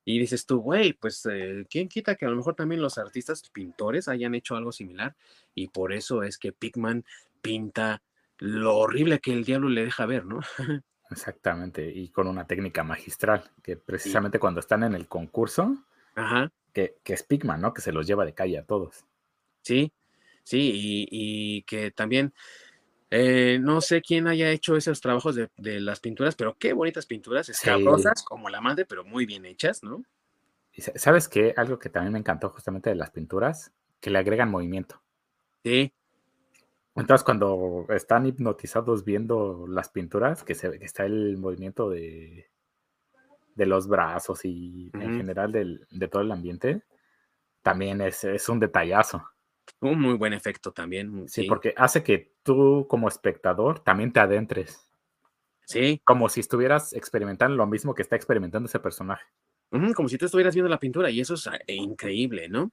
Y dices tú, güey, pues, eh, ¿quién quita que a lo mejor también los artistas pintores hayan hecho algo similar? Y por eso es que Pigman pinta lo horrible que el diablo le deja ver, ¿no? Exactamente, y con una técnica magistral, que precisamente cuando están en el concurso, Ajá. Que, que es Pigman, ¿no? Que se los lleva de calle a todos. Sí, sí, y que también eh, no sé quién haya hecho esos trabajos de, las pinturas, pero qué bonitas pinturas, escabrosas como la madre, pero muy bien hechas, ¿no? ¿Sabes qué? Algo que también me encantó justamente de las pinturas, que le agregan movimiento. Sí. Entonces, cuando están hipnotizados viendo las pinturas, que, se, que está el movimiento de, de los brazos y en general de todo el ambiente, también es, es un detallazo. Un muy buen efecto también. Sí, porque hace que tú como espectador también te adentres. Sí. Como si estuvieras experimentando lo mismo que está experimentando ese personaje. como si tú estuvieras viendo la pintura y eso es ah, increíble, ¿no?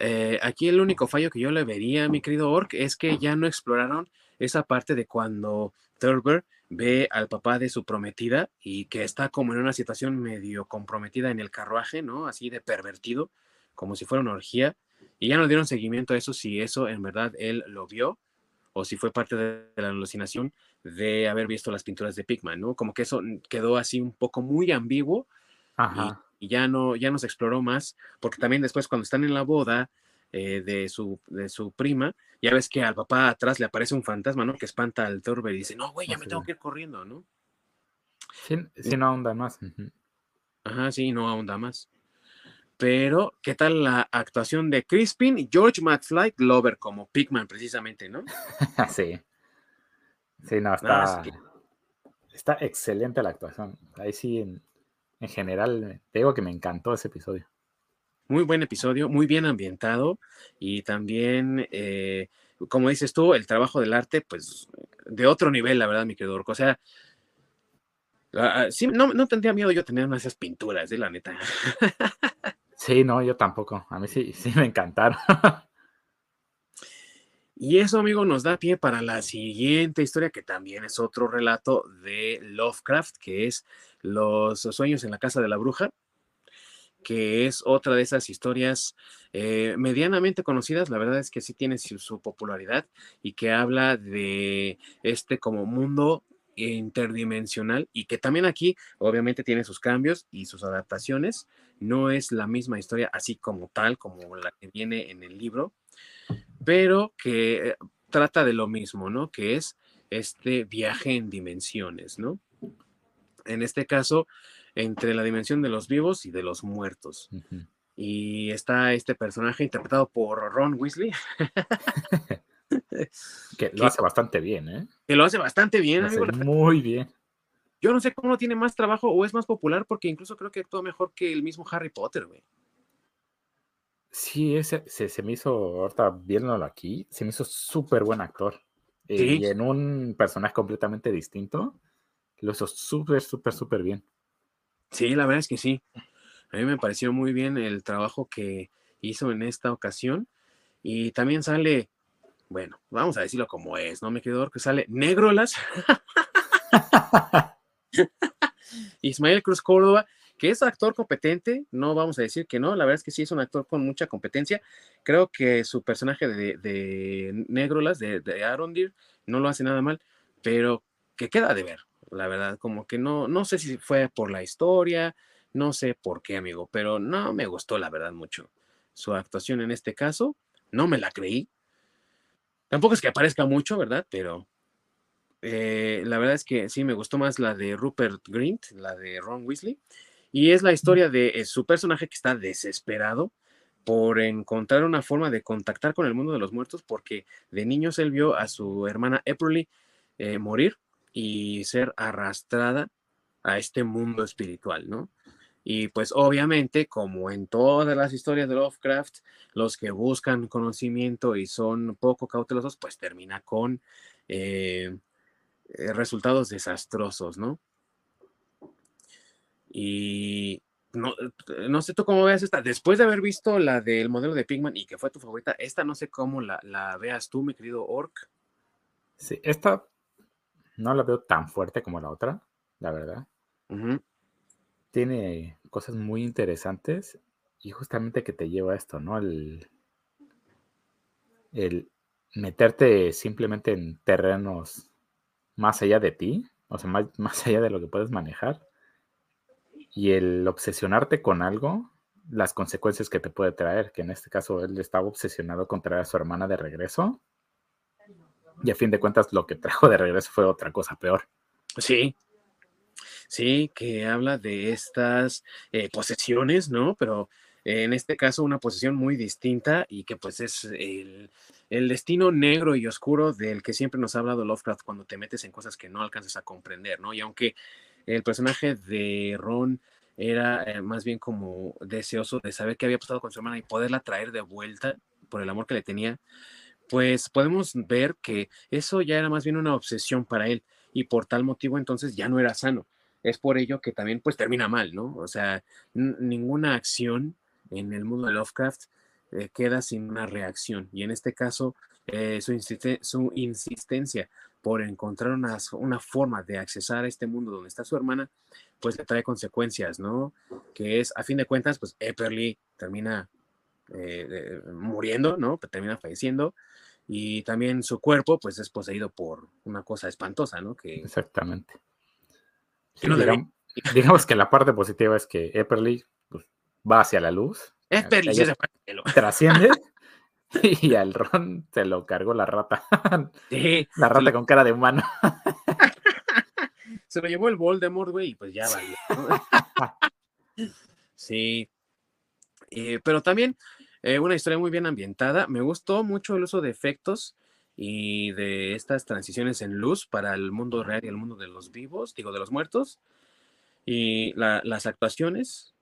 Eh, aquí el único fallo que yo le vería, mi querido Orc, es que ya no exploraron esa parte de cuando Thurber ve al papá de su prometida y que está como en una situación medio comprometida en el carruaje, ¿no? Así de pervertido, como si fuera una orgía. Y ya no dieron seguimiento a eso, si eso en verdad él lo vio o si fue parte de la alucinación de haber visto las pinturas de Pigman, ¿no? Como que eso quedó así un poco muy ambiguo Y, ya, no, ya no se exploró más, porque también después cuando están en la boda eh, de, su, de su prima, ya ves que al papá atrás le aparece un fantasma, ¿no? Que espanta al Thorber y dice, no, güey, ya me tengo que ir corriendo, ¿no? Sí, no ahonda más. Ajá, sí, no ahonda más. Pero, ¿qué tal la actuación de Crispin y George McFly Glover como Pigman, precisamente, no? sí. Sí, no, está, está excelente la actuación. Ahí sí, en, general, te digo que me encantó ese episodio. Muy buen episodio, muy bien ambientado y también, eh, como dices tú, el trabajo del arte, pues de otro nivel, la verdad, mi querido O sea, ah, sí, no, no tendría miedo yo tener una de esas pinturas, de la neta. Sí, no, yo tampoco. A mí sí, sí me encantaron. Y eso, amigo, nos da pie para la siguiente historia, que también es otro relato de Lovecraft, que es Los sueños en la casa de la bruja, que es otra de esas historias eh, medianamente conocidas, la verdad es que sí tiene su, popularidad y que habla de este como mundo interdimensional y que también aquí obviamente tiene sus cambios y sus adaptaciones. No es la misma historia así como tal, como la que viene en el libro, pero que eh, trata de lo mismo, ¿no? Que es este viaje en dimensiones, ¿no? En este caso, entre la dimensión de los vivos y de los muertos. Y está este personaje interpretado por Ron Weasley. que lo hace bastante bien, ¿eh? Que lo hace bastante bien. muy bien. Yo no sé cómo tiene más trabajo o es más popular porque incluso creo que actúa mejor que el mismo Harry Potter, güey. Sí, ese, se, me hizo, ahorita viéndolo aquí, se me hizo súper buen actor. Eh, y en un personaje completamente distinto, lo hizo súper, súper, súper bien. Sí, la verdad es que sí. A mí me pareció muy bien el trabajo que hizo en esta ocasión. Y también sale, bueno, vamos a decirlo como es, ¿no? Me quedó que sale Negrolas. Ismael Cruz Córdoba, que es actor competente, no vamos a decir que no, la verdad es que sí es un actor con mucha competencia. Creo que su personaje de, de Negrolas, de, de Arondir, no lo hace nada mal, pero que queda de ver, la verdad, como que no, no sé si fue por la historia, no sé por qué, amigo, pero no me gustó, la verdad, mucho su actuación en este caso, no me la creí. Tampoco es que aparezca mucho, ¿verdad? Pero eh, la verdad es que sí me gustó más la de Rupert Grint, la de Ron Weasley. Y es la historia de eh, su personaje que está desesperado por encontrar una forma de contactar con el mundo de los muertos, porque de niños él vio a su hermana April eh, morir y ser arrastrada a este mundo espiritual, ¿no? Y pues obviamente, como en todas las historias de Lovecraft, los que buscan conocimiento y son poco cautelosos, pues termina con eh, resultados desastrosos, ¿no? Y no, eh, no sé tú cómo veas esta. Después de haber visto la del modelo de Pigman y que fue tu favorita, esta no sé cómo la, veas tú, mi querido Orc. Sí, esta no la veo tan fuerte como la otra, la verdad. Tiene cosas muy interesantes y justamente que te lleva a esto, ¿no? El, el meterte simplemente en terrenos más allá de ti, o sea, más allá de lo que puedes manejar y el obsesionarte con algo, las consecuencias que te puede traer, que en este caso él estaba obsesionado con traer a su hermana de regreso. Y a fin de cuentas lo que trajo de regreso fue otra cosa peor. Sí, sí, que habla de estas eh, posesiones, ¿no? Pero en este caso una posesión muy distinta y que pues es el, el, destino negro y oscuro del que siempre nos ha hablado Lovecraft cuando te metes en cosas que no alcanzas a comprender, ¿no? Y aunque el personaje de Ron era eh, más bien como deseoso de saber qué había pasado con su hermana y poderla traer de vuelta por el amor que le tenía, pues podemos ver que eso ya era más bien una obsesión para él y por tal motivo entonces ya no era sano. Es por ello que también pues termina mal, ¿no? O sea, ninguna acción en el mundo de Lovecraft eh, queda sin una reacción y en este caso eh, su, su insistencia por encontrar una, una, forma de accesar a este mundo donde está su hermana, pues le trae consecuencias, ¿no? Que es, a fin de cuentas, pues Epperly termina eh, muriendo, ¿no? Termina falleciendo y también su cuerpo, pues es poseído por una cosa espantosa, ¿no? Que, Exactamente. digamos, que la parte positiva es que Epperly pues, va hacia la luz. Epperly trasciende. Y al Ron se lo cargó la rata. La rata con cara de humano. Se lo llevó el Voldemort, güey, y pues ya valió. Sí. Eh, pero también eh, una historia muy bien ambientada. Me gustó mucho el uso de efectos y de estas transiciones en luz para el mundo real y el mundo de los vivos, digo, de los muertos. Y las actuaciones,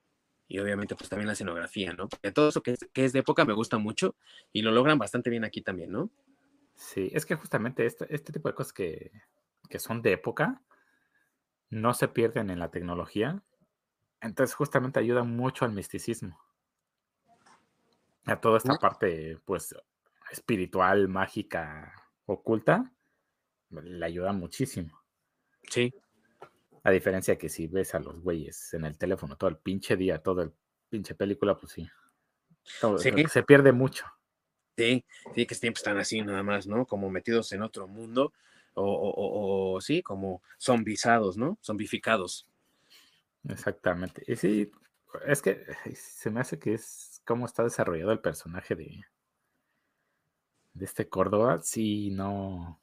y obviamente pues también la escenografía, ¿no? Porque todo eso que es, de época me gusta mucho y lo logran bastante bien aquí también, ¿no? Sí, es que justamente este, este tipo de cosas que, son de época no se pierden en la tecnología, entonces justamente ayudan mucho al misticismo. A toda esta parte, pues, espiritual, mágica, oculta, le ayuda muchísimo. Sí. A diferencia que si ves a los güeyes en el teléfono todo el pinche día, todo el pinche película, pues sí. Se pierde mucho. Sí, sí, que siempre están así nada más, ¿no? Como metidos en otro mundo, o, sí, como zombizados, ¿no? Zombificados. Exactamente. Y sí, es que se me hace que es cómo está desarrollado el personaje de, de este Córdoba. Sí, no.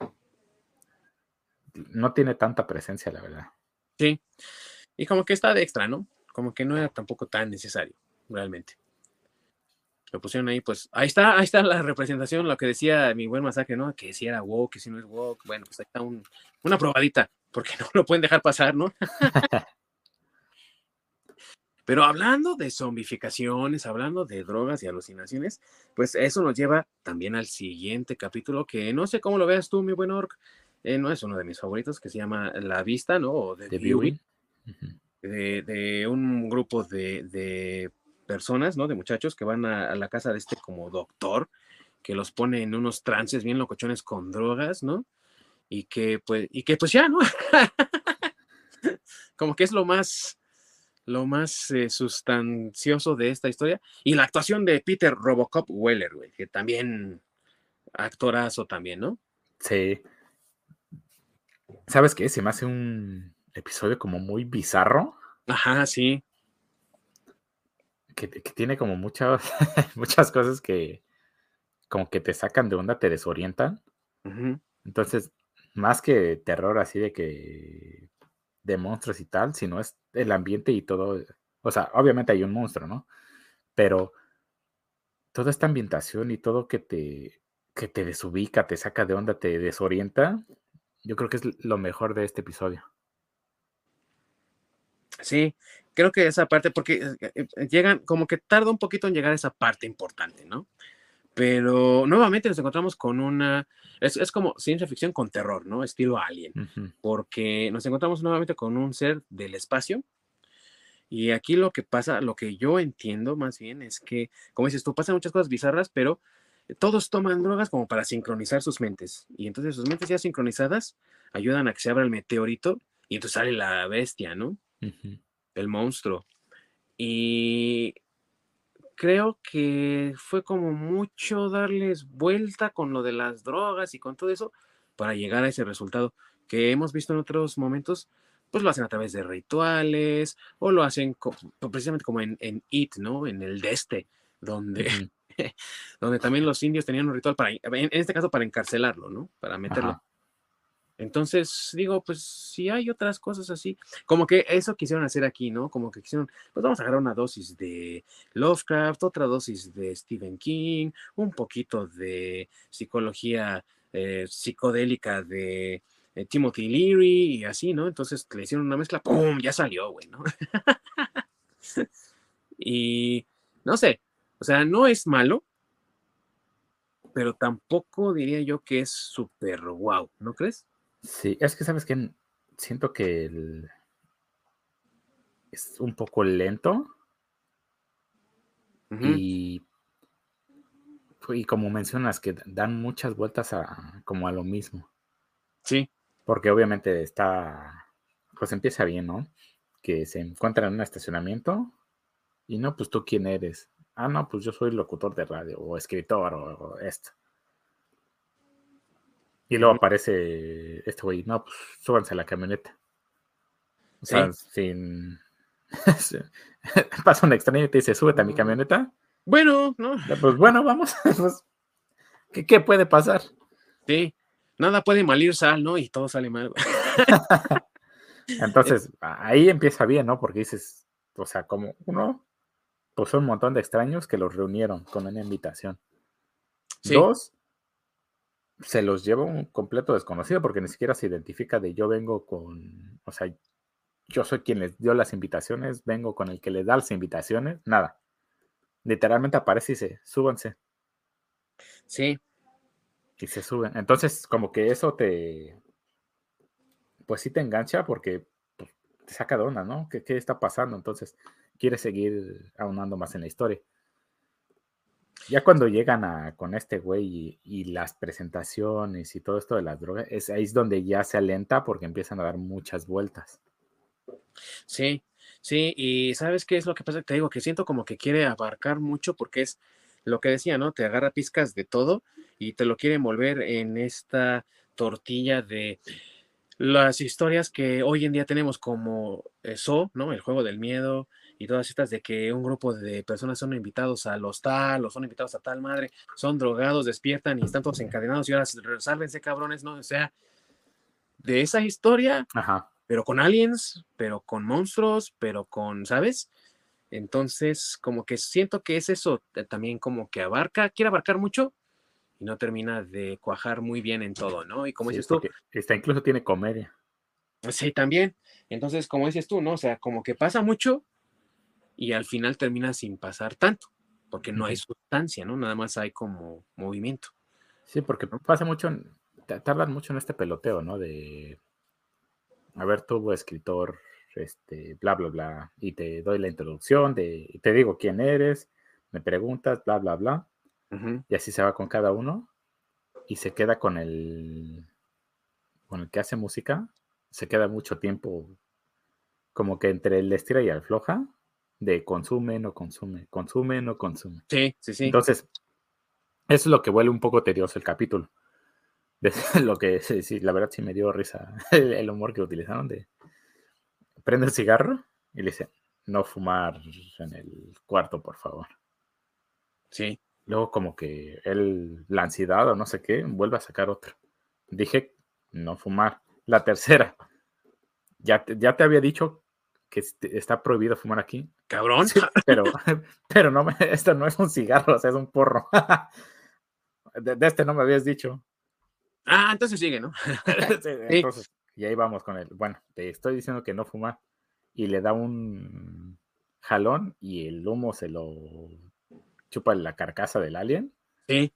No tiene tanta presencia, la verdad. Sí. Y como que está de extra, ¿no? Como que no era tampoco tan necesario, realmente. lo pusieron ahí, pues ahí está, ahí está la representación, lo que decía mi buen masacre, ¿no? Que si era woke, que si no es woke, bueno, pues ahí está una probadita, porque no lo pueden dejar pasar, ¿no? Pero hablando de zombificaciones, hablando de drogas y alucinaciones, pues eso nos lleva también al siguiente capítulo que no sé cómo lo veas tú, mi buen Orc. Eh, no es uno de mis favoritos, que se llama La Vista, ¿no? O The, Viewing. de, un grupo de, personas, ¿no? De muchachos que van a, la casa de este como doctor, que los pone en unos trances bien locochones con drogas, ¿no? Y que pues, y que pues ya, ¿no? como que es lo más lo más eh, sustancioso de esta historia. Y la actuación de Peter Robocop Weller, güey, que también actorazo también, ¿no? Sí. ¿Sabes qué? Se me hace un episodio como muy bizarro. Ajá, sí. Que, tiene como muchas, muchas cosas que como que te sacan de onda, te desorientan. Entonces, más que terror así de que de monstruos y tal, sino es el ambiente y todo. O sea, obviamente hay un monstruo, ¿no? Pero toda esta ambientación y todo que te, que te desubica, te saca de onda, te desorienta, yo creo que es lo mejor de este episodio. Sí, creo que esa parte, porque eh, eh, llegan, como que tarda un poquito en llegar a esa parte importante, ¿no? Pero nuevamente nos encontramos con una, es, como ciencia ficción con terror, ¿no? Estilo Alien, porque nos encontramos nuevamente con un ser del espacio. Y aquí lo que pasa, lo que yo entiendo más bien es que, como dices tú, pasan muchas cosas bizarras, pero todos toman drogas como para sincronizar sus mentes. Y entonces sus mentes ya sincronizadas ayudan a que se abra el meteorito y entonces sale la bestia, ¿no? El monstruo. Y creo que fue como mucho darles vuelta con lo de las drogas y con todo eso para llegar a ese resultado que hemos visto en otros momentos, pues lo hacen a través de rituales o lo hacen precisamente como en, en It, ¿no? En el de este, donde, donde también los indios tenían un ritual para, en este caso para encarcelarlo, ¿no? Para meterlo. Entonces, digo, pues si hay otras cosas así, como que eso quisieron hacer aquí, ¿no? Como que quisieron, pues vamos a agarrar una dosis de Lovecraft, otra dosis de Stephen King, un poquito de psicología eh, psicodélica de eh, Timothy Leary y así, ¿no? Entonces le hicieron una mezcla, ¡pum! Ya salió, güey, ¿no? y no sé, o sea, no es malo, pero tampoco diría yo que es súper guau, ¿no crees? Sí, es que sabes que siento que es un poco lento. Y, y como mencionas, que dan muchas vueltas a como a lo mismo. Sí. Porque obviamente está, pues empieza bien, ¿no? Que se encuentran en un estacionamiento y no, pues tú quién eres. Ah, no, pues yo soy locutor de radio o escritor o esto. Y luego aparece este güey, no, pues súbanse a la camioneta. O sea, sin. Pasa un extraño y te dice, súbete a mi camioneta. Bueno, no. Pues bueno, vamos. Pues, ¿qué, puede pasar? Sí, nada puede malir sal, ¿no? Y todo sale mal. Entonces, ahí empieza bien, ¿no? Porque dices, o sea, como uno, pues un montón de extraños que los reunieron con una invitación. Dos, se los lleva un completo desconocido porque ni siquiera se identifica de yo vengo con, o sea, yo soy quien les dio las invitaciones, vengo con el que les da las invitaciones, nada. Literalmente aparece y dice, súbanse. Sí. Y se suben. Entonces, como que eso te, pues sí te engancha porque pues, te saca de onda, ¿no? ¿Qué, ¿Qué está pasando? Entonces, quieres seguir aunando más en la historia. Ya cuando llegan a, con este güey y, las presentaciones y todo esto de las drogas, es ahí es donde ya se alenta porque empiezan a dar muchas vueltas. Sí, sí, y ¿sabes qué es lo que pasa? Te digo que siento como que quiere abarcar mucho porque es lo que decía, ¿no? Te agarra pizcas de todo y te lo quiere envolver en esta tortilla de las historias que hoy en día tenemos como eso, ¿no? El juego del miedo, y todas estas de que un grupo de personas son invitados al hostal o son invitados a tal madre, son drogados, despiertan y están todos encadenados y ahora sálvense cabrones, ¿no? O sea, de esa historia, pero con aliens, pero con monstruos, pero con, ¿sabes? Entonces, como que siento que es eso también como que abarca, quiere abarcar mucho y no termina de cuajar muy bien en todo, ¿no? Y como dices tú. Esta incluso tiene comedia. Sí, también. Entonces, como dices tú, ¿no? O sea, como que pasa mucho y al final termina sin pasar tanto, porque no hay sustancia, ¿no? Nada más hay como movimiento. Sí, porque pasa mucho, tardan mucho en este peloteo, ¿no? De, a ver, tú, escritor, este, bla, bla, bla, y te doy la introducción, de, te digo quién eres, me preguntas, bla, bla, bla, y así se va con cada uno, y se queda con el, con el que hace música, se queda mucho tiempo como que entre el estira y el floja, de consume, no consume, consume, no consume. Sí, sí, sí. Entonces, eso es lo que vuelve un poco tedioso el capítulo. lo que sí, la verdad sí me dio risa el humor que utilizaron de prende el cigarro y le dice, no fumar en el cuarto, por favor. Sí. Luego como que él, la ansiedad o no sé qué, vuelve a sacar otro. Dije, no fumar. La tercera, ya te, ya te había dicho que está prohibido fumar aquí. Cabrón. pero, pero no esto no es un cigarro, o sea, es un porro. de, este no me habías dicho. Ah, entonces sigue, ¿no? entonces, y ahí vamos con él. Bueno, te estoy diciendo que no fuma. Y le da un jalón y el humo se lo chupa la carcasa del alien. Sí.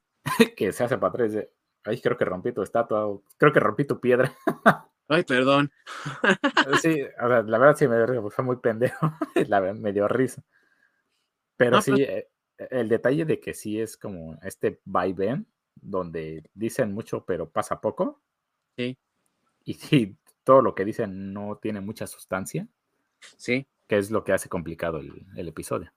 que se hace para atrás. Ay, creo que rompí tu estatua. Creo que rompí tu piedra. Ay, perdón. sí, o sea, la verdad sí me dio fue muy pendejo. la verdad me dio risa. Pero sí, pues eh, el detalle de que sí es como este vaivén, donde dicen mucho pero pasa poco. Sí y si todo lo que dicen no tiene mucha sustancia. Sí. Que es lo que hace complicado el, episodio.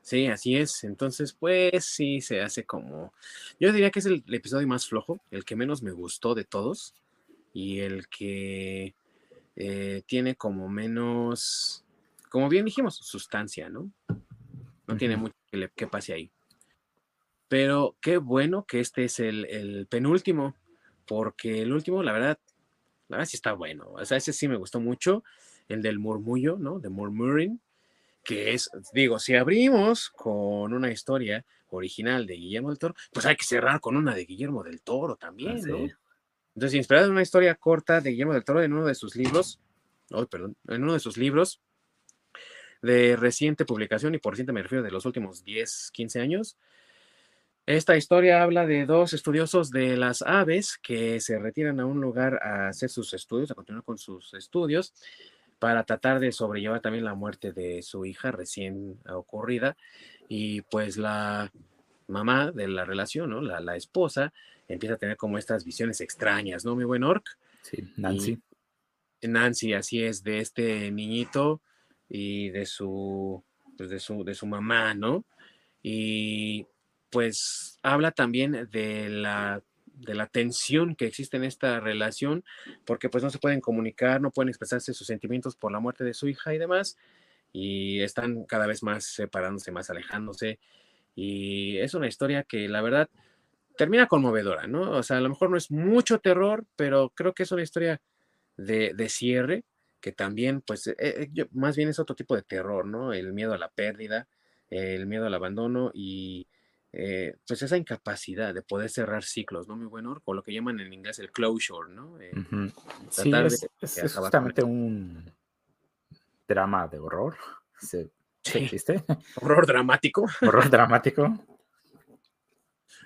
Sí, así es. Entonces, pues sí, se hace como. Yo diría que es el, episodio más flojo, el que menos me gustó de todos y el que eh, tiene como menos, como bien dijimos, sustancia, ¿no? No tiene mucho que, que, pase ahí. Pero qué bueno que este es el, el penúltimo, porque el último, la verdad, la verdad sí está bueno. O sea, ese sí me gustó mucho. El del murmullo, ¿no? De murmuring. Que es, digo, si abrimos con una historia original de Guillermo del Toro, pues hay que cerrar con una de Guillermo del Toro también, ¿no? Entonces, inspirado en una historia corta de Guillermo del Toro en uno de sus libros, oh, perdón, en uno de sus libros de reciente publicación, y por reciente me refiero de los últimos 10, 15 años, esta historia habla de dos estudiosos de las aves que se retiran a un lugar a hacer sus estudios, a continuar con sus estudios, para tratar de sobrellevar también la muerte de su hija recién ocurrida. Y pues la mamá de la relación, ¿no? La, esposa, empieza a tener como estas visiones extrañas, ¿no, mi buen Orc? Sí, Nancy. Nancy, así es, de este niñito y de su, pues de su, de su mamá, ¿no? Y pues habla también de la, de la tensión que existe en esta relación, porque pues no se pueden comunicar, no pueden expresarse sus sentimientos por la muerte de su hija y demás, y están cada vez más separándose, más alejándose, y es una historia que la verdad termina conmovedora, ¿no? O sea, a lo mejor no es mucho terror, pero creo que es una historia de, de cierre, que también, pues, eh, eh, más bien es otro tipo de terror, ¿no? El miedo a la pérdida, el miedo al abandono y eh, pues esa incapacidad de poder cerrar ciclos, ¿no? Muy bueno, o lo que llaman en inglés el closure, ¿no? Eh, sí, es, justamente un drama de horror. ¿Se, existe? Horror dramático. Horror dramático.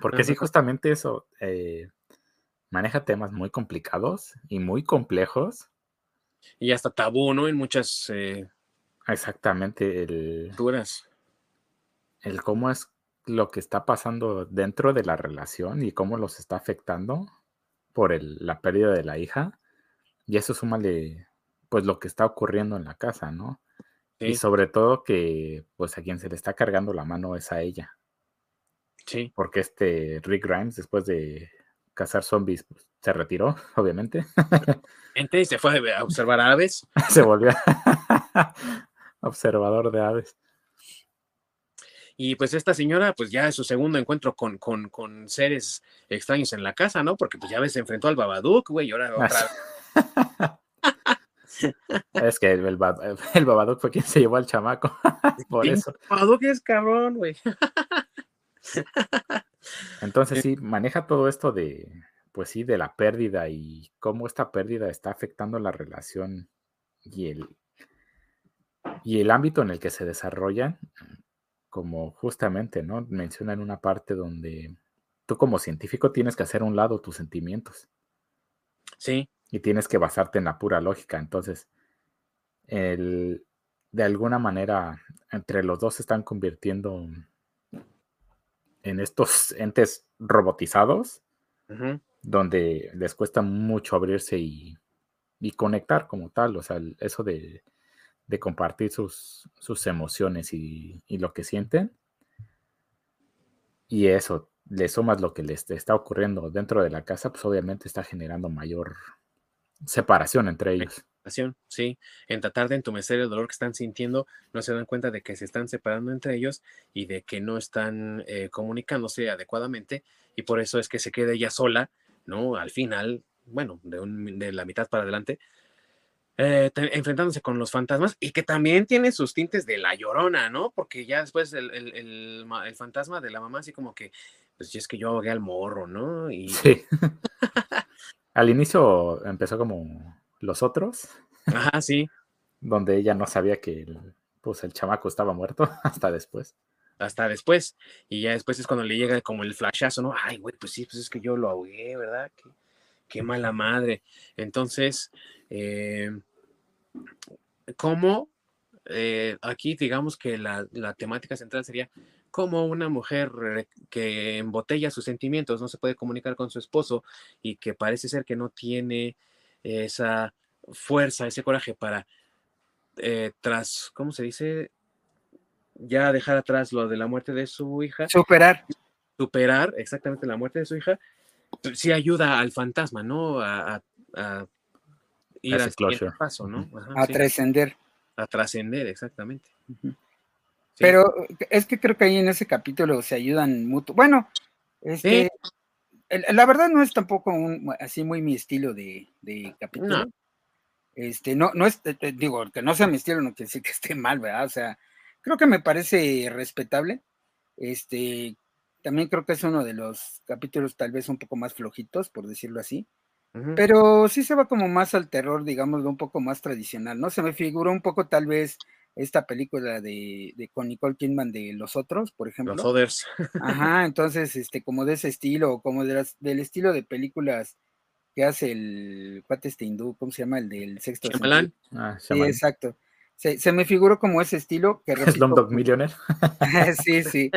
Porque sí, justamente eso eh, maneja temas muy complicados y muy complejos. Y hasta tabú, ¿no? En muchas... Exactamente. El, duras. El cómo es lo que está pasando dentro de la relación y cómo los está afectando por la pérdida de la hija. Y eso súmale, pues, lo que está ocurriendo en la casa, ¿no? Y sobre todo que, pues, a quien se le está cargando la mano es a ella. Sí. Porque este Rick Grimes, después de cazar zombies, pues, se retiró, obviamente. y se fue a observar aves. se volvió observador de aves. Y pues esta señora, pues ya es su segundo encuentro con, con, con seres extraños en la casa, ¿no? Porque pues ya ves, se enfrentó al Babadook, güey, y ahora otra. es que el, el, Babadook fue quien se llevó al chamaco. Por eso. Babadook es cabrón, güey. Entonces sí, maneja todo esto de, pues sí, de la pérdida y cómo esta pérdida está afectando la relación y el, y el ámbito en el que se desarrollan, como justamente, ¿no? Menciona en una parte donde tú como científico tienes que hacer a un lado tus sentimientos. Sí. Y tienes que basarte en la pura lógica. Entonces, el, de alguna manera, entre los dos se están convirtiendo en estos entes robotizados, donde les cuesta mucho abrirse y, conectar como tal, o sea, eso de, compartir sus, sus emociones y, lo que sienten. Y eso, le sumas lo que les está ocurriendo dentro de la casa, pues obviamente está generando mayor separación entre ellos. Sí, en tratar de entumecer el dolor que están sintiendo, no se dan cuenta de que se están separando entre ellos y de que no están eh, comunicándose adecuadamente y por eso es que se queda ella sola, ¿no? Al final, bueno, de, la mitad para adelante, eh, enfrentándose con los fantasmas y que también tiene sus tintes de la llorona, ¿no? Porque ya después el, el, fantasma de la mamá así como que, pues es que yo ahogué al morro, ¿no? Y... Sí. Al inicio empezó como los otros. Ajá, sí. donde ella no sabía que el, pues el chamaco estaba muerto hasta después. Hasta después. Y ya después es cuando le llega como el flashazo, ¿no? Ay, güey, pues sí, pues es que yo lo ahogué, ¿verdad? Qué, qué mala madre. Entonces, eh, ¿cómo? Eh, aquí digamos que la, la, temática central sería cómo una mujer que embotella sus sentimientos no se puede comunicar con su esposo y que parece ser que no tiene esa fuerza, ese coraje para, eh, tras, ¿cómo se dice? Ya dejar atrás lo de la muerte de su hija. Superar. Superar exactamente la muerte de su hija. Sí ayuda al fantasma, ¿no? A, ir al paso, ¿no? a trascender. A trascender, exactamente. Pero es que creo que ahí en ese capítulo se ayudan mutuo. Bueno, este, la verdad no es tampoco un, así muy mi estilo de, de capítulo. Este, no, no es, digo, que no sea mi estilo no quiere decir que esté mal, ¿verdad? O sea, creo que me parece respetable. Este, también creo que es uno de los capítulos tal vez un poco más flojitos, por decirlo así. Pero sí se va como más al terror, digamos, de un poco más tradicional, ¿no? Se me figuró un poco tal vez esta película de, de, con Nicole Kidman de Los Otros, por ejemplo. Los Others. Ajá, entonces, este, como de ese estilo, como de del estilo de películas que hace el cuate este hindú, ¿cómo se llama? El del sexto. Ah, sí, exacto. Se, me figuró como ese estilo que Slumdog Millionaire. sí, sí.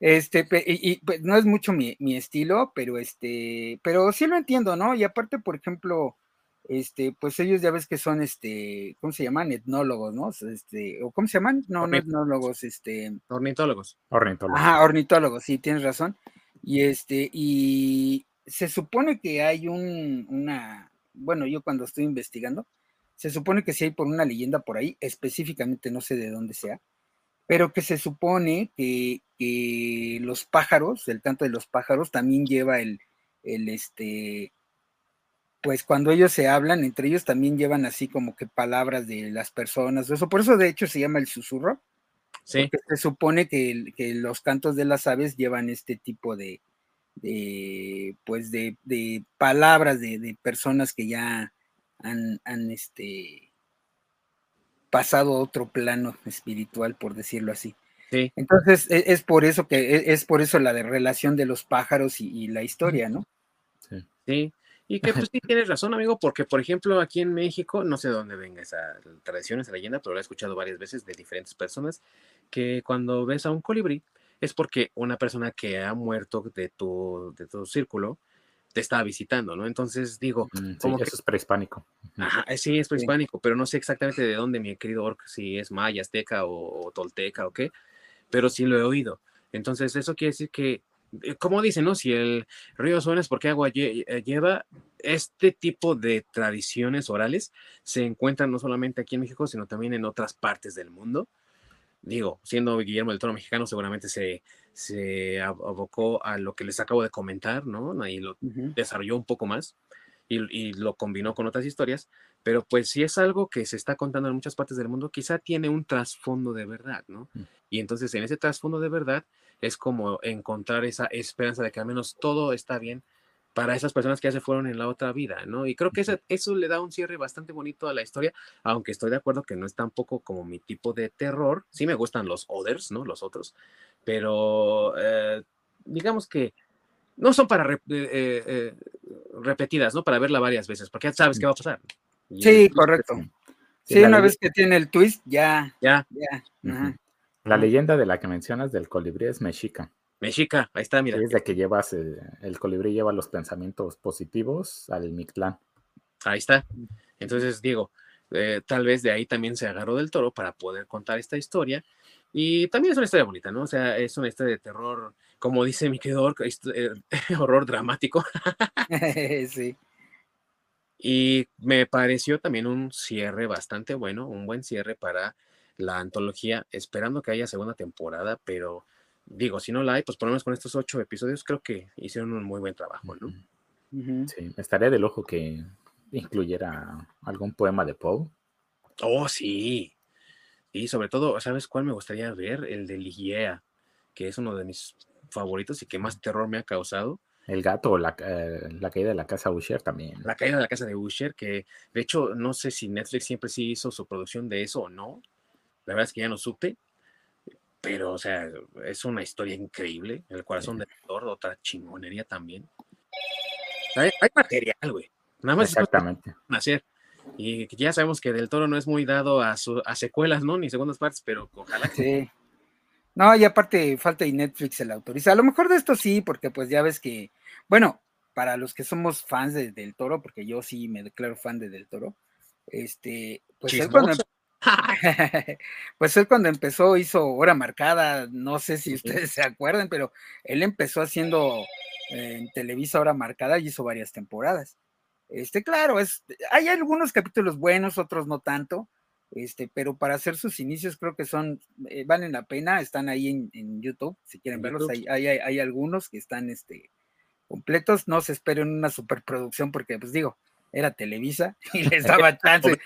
Este, y, pues no es mucho mi, estilo, pero este, pero sí lo entiendo, ¿no? Y aparte, por ejemplo, este, pues ellos ya ves que son este, ¿cómo se llaman? Etnólogos, ¿no? Este, o ¿cómo se llaman? No, no etnólogos, este. Ornitólogos. Ornitólogos. Ajá, ornitólogos, sí, tienes razón. Y este, y, se supone que hay un, una, bueno, yo cuando estoy investigando, se supone que sí hay por una leyenda por ahí, específicamente no sé de dónde sea, pero que se supone que, los pájaros, el canto de los pájaros también lleva el, el, este, pues cuando ellos se hablan, entre ellos también llevan así como que palabras de las personas, eso, por eso de hecho se llama el susurro, sí. porque se supone que, que los cantos de las aves llevan este tipo de, de pues de, palabras de, personas que ya han, este pasado a otro plano espiritual, por decirlo así. Entonces, e, es, por eso que e, es por eso la de relación de los pájaros y, la historia, ¿no? Sí. sí. Y que pues sí tienes razón, amigo, porque por ejemplo aquí en México, no sé de dónde venga esa tradición, esa leyenda, pero lo he escuchado varias veces de diferentes personas, que cuando ves a un colibrí, es porque una persona que ha muerto de tu, de tu círculo te está visitando, ¿no? Entonces digo, mm, como que... es prehispánico. Ajá, eh, sí, es prehispánico, pero no sé exactamente de dónde, mi querido Orc, si es maya, azteca o, tolteca o qué, pero sí lo he oído. Entonces, eso quiere decir que, como dicen, ¿no? Si el río suena es porque agua eh, lleva, este tipo de tradiciones orales se encuentran no solamente aquí en México, sino también en otras partes del mundo digo, siendo Guillermo del Toro mexicano, seguramente se, se abocó a lo que les acabo de comentar, ¿no? Ahí lo desarrolló un poco más. y, lo combinó con otras historias, pero pues si es algo que se está contando en muchas partes del mundo, quizá tiene un trasfondo de verdad, ¿no? Mm. Y entonces en ese trasfondo de verdad es como encontrar esa esperanza de que al menos todo está bien para esas personas que ya se fueron en la otra vida, ¿no? Y creo que eso, eso le da un cierre bastante bonito a la historia, aunque estoy de acuerdo que no es tampoco como mi tipo de terror. Sí me gustan los others, ¿no? Los otros, pero eh, digamos que no son para eh, eh, repetidas, ¿no? Para verla varias veces, porque ya sabes qué va a pasar. sí, correcto. Sí, una vez que tiene el twist, ya. Ya. ya. La leyenda de la que mencionas del colibrí es mexica. Mexica, ahí está, mira. es de que llevas, el colibrí lleva los pensamientos positivos al Mictlán. Ahí está. Entonces, digo, eh, tal vez de ahí también se agarró del toro para poder contar esta historia. Y también es una historia bonita, ¿no? O sea, es una historia de terror, como dice mi querido eh, horror dramático. sí. Y me pareció también un cierre bastante bueno, un buen cierre para la antología, esperando que haya segunda temporada, pero digo, si no la hay, pues por lo menos con estos ocho episodios creo que hicieron un muy buen trabajo, ¿no? Sí, estaría de lujo que incluyera algún poema de Poe. Oh, sí. Y sobre todo, ¿sabes cuál me gustaría ver? El de Ligiea, que es uno de mis favoritos y que más terror me ha causado. El gato o la, eh, la, caída de la casa Usher también. La caída de la casa de Usher, que de hecho no sé si Netflix siempre sí hizo su producción de eso o no. La verdad es que ya no supe, pero, o sea, es una historia increíble. El corazón del Thor, otra chingonería también. Hay, material, güey. Nada más Exactamente. hacer. Y ya sabemos que Del Toro no es muy dado a, a secuelas, ¿no? Ni segundas partes, pero ojalá. Sí. No, y aparte falta y Netflix se la autoriza. A lo mejor de esto sí, porque pues ya ves que, bueno, para los que somos fans de Del Toro, porque yo sí me declaro fan de Del Toro, este, pues pues él cuando empezó hizo hora marcada, no sé si ustedes se acuerdan, pero él empezó haciendo eh, en Televisa hora marcada y hizo varias temporadas. Este, claro, es, hay algunos capítulos buenos, otros no tanto, este, pero para hacer sus inicios creo que son, eh, valen la pena, están ahí en, YouTube, si quieren verlos, hay, hay, algunos que están este, completos, no se esperen una superproducción porque, pues digo, era Televisa y les daba chance.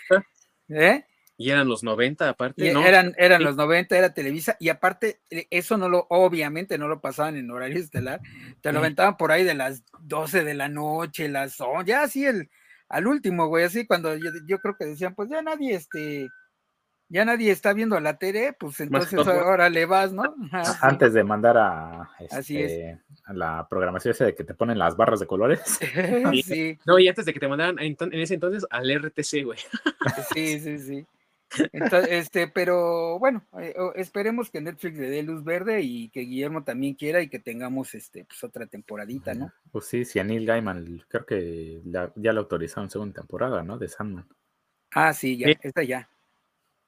¿Eh? Y eran los 90 aparte, ¿no? Eran, eran los 90, era Televisa, y aparte, eh, eso no lo, obviamente no lo pasaban en horario estelar, te lo aventaban por ahí de las 12 de la noche, las 11, ya así el, al último, güey, así cuando yo, yo, creo que decían, pues ya nadie, este, ya nadie está viendo la tele, pues entonces ahora le vas, ¿no? Antes de mandar a, este, a la programación esa de que te ponen las barras de colores. sí. No, y antes de que te mandaran en ese entonces al RTC, güey. sí, sí, sí. Entonces, este, pero bueno, eh, esperemos que Netflix le dé luz verde y que Guillermo también quiera y que tengamos este, pues otra temporadita, ¿no? Pues sí, si a Neil Gaiman creo que ya le autorizaron segunda temporada, ¿no? De Sandman. Ah, sí, ya, está ya.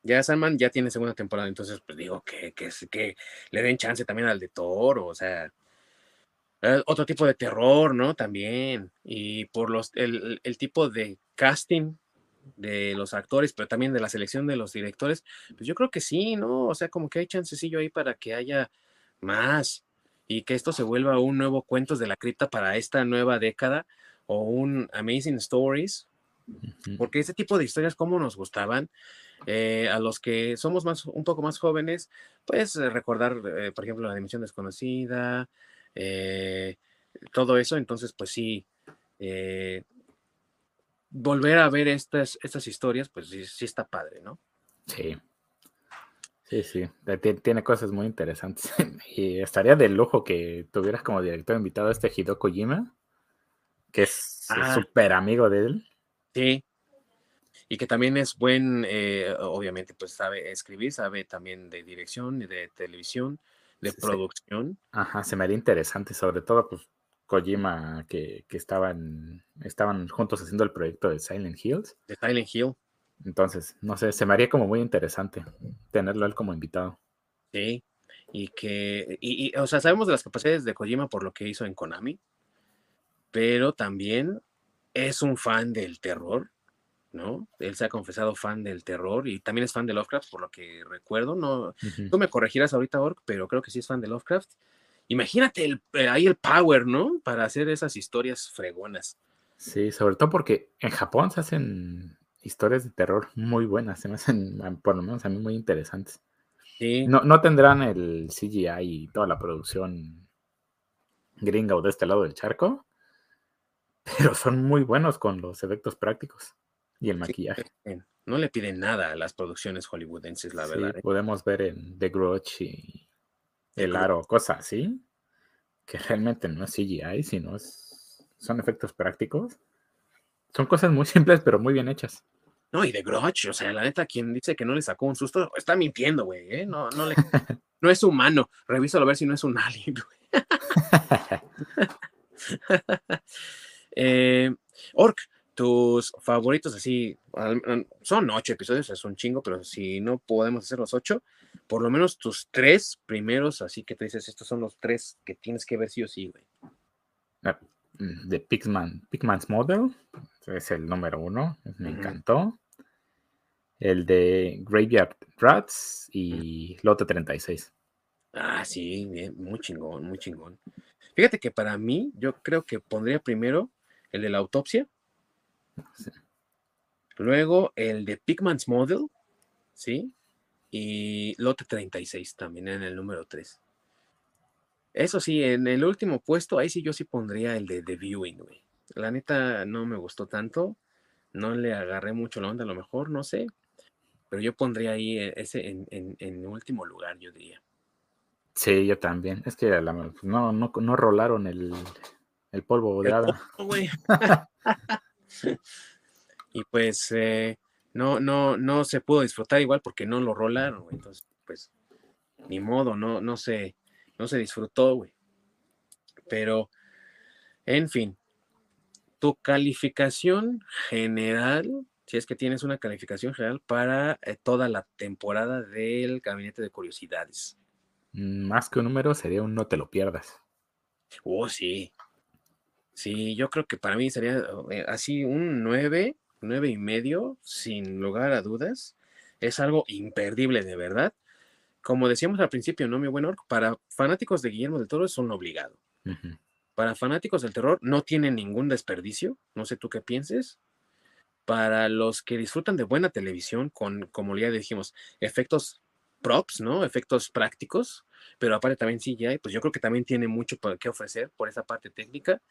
Ya Sandman ya tiene segunda temporada, entonces pues digo que, que, que le den chance también al de Thor, o sea, eh, otro tipo de terror, ¿no? También. Y por los, el, el tipo de casting de los actores, pero también de la selección de los directores, pues yo creo que sí, ¿no? O sea, como que hay chancecillo ahí para que haya más y que esto se vuelva un nuevo Cuentos de la Cripta para esta nueva década o un Amazing Stories, porque ese tipo de historias como nos gustaban, eh, a los que somos más, un poco más jóvenes, pues eh, recordar, eh, por ejemplo, la dimensión desconocida, todo eso, entonces pues sí, volver a ver estas, estas historias, pues sí, sí está padre, ¿no? Sí. Sí, sí, tiene cosas muy interesantes. y estaría de lujo que tuvieras como director invitado a este Hideo Kojima, que es ah. súper amigo de él. Sí. Y que también es buen, eh, obviamente, pues sabe escribir, sabe también de dirección, de televisión, de producción. Ajá, se me haría interesante, sobre todo, pues Kojima que, estaban, estaban juntos haciendo el proyecto de Silent Hills. De Silent Hill. Entonces, no sé, se me haría como muy interesante tenerlo él como invitado. Sí, y que, y, o sea, sabemos de las capacidades de Kojima por lo que hizo en Konami, pero también es un fan del terror, ¿no? Él se ha confesado fan del terror y también es fan de Lovecraft, por lo que recuerdo, no, tú me corregirás ahorita, Ork, pero creo que sí es fan de Lovecraft imagínate el, eh, ahí el power, ¿no? Para hacer esas historias fregonas. Sí, sobre todo porque en Japón se hacen historias de terror muy buenas, se me hacen, por lo menos a mí, muy interesantes. Sí. No, no tendrán el CGI y toda la producción gringa o de este lado del charco, pero son muy buenos con los efectos prácticos y el maquillaje. no le piden nada a las producciones hollywoodenses, la verdad. ¿eh? Podemos ver en The Grudge y El Aro, cosas así, que realmente no es CGI, sino son efectos prácticos. Son cosas muy simples, pero muy bien hechas. No, y The Grudge, o sea, la neta, quien dice que no le sacó un susto, está mintiendo, güey, ¿eh? No, no, le, no es humano. Revísalo a ver si no es un alien, güey. eh, Orc, tus favoritos así, son ocho episodios, es un chingo, pero si no podemos hacer los ocho, por lo menos tus tres primeros, así que te dices, estos son los tres que tienes que ver sí o sí, güey. Ah, de Pigman, Pigman's Model, es el número uno, me encantó. El de Graveyard Rats y Lote 36. Ah, sí, bien, muy chingón, muy chingón. Fíjate que para mí, yo creo que pondría primero el de la autopsia, Luego el de Pigman's Model, ¿sí? Y Lote 36 también en el número 3. Eso sí, en el último puesto, ahí sí yo sí pondría el de The Viewing, güey. La neta no me gustó tanto, no le agarré mucho la onda a lo mejor, no sé, pero yo pondría ahí e, ese en, en, último lugar, yo diría. Sí, yo también. Es que no, no, no rolaron el, el polvo de hada. y pues eh, no, no, no se pudo disfrutar igual porque no lo rolaron, Entonces, pues, ni modo, no, no se, no se disfrutó, güey. Pero, en fin, tu calificación general, si es que tienes una calificación general para eh, toda la temporada del Gabinete de Curiosidades. Más que un número, sería un no te lo pierdas. Oh, sí. Sí, yo creo que para mí sería eh, así un 9, 9 y medio, sin lugar a dudas. Es algo imperdible de verdad. Como decíamos al principio, ¿no, mi buen orco? Para fanáticos de Guillermo del Toro es un obligado. Para fanáticos del terror no tiene ningún desperdicio. No sé tú qué pienses. Para los que disfrutan de buena televisión, con, como ya dijimos, efectos props, ¿no? Efectos prácticos, pero aparte también sí ya, pues yo creo que también tiene mucho que ofrecer por esa parte técnica.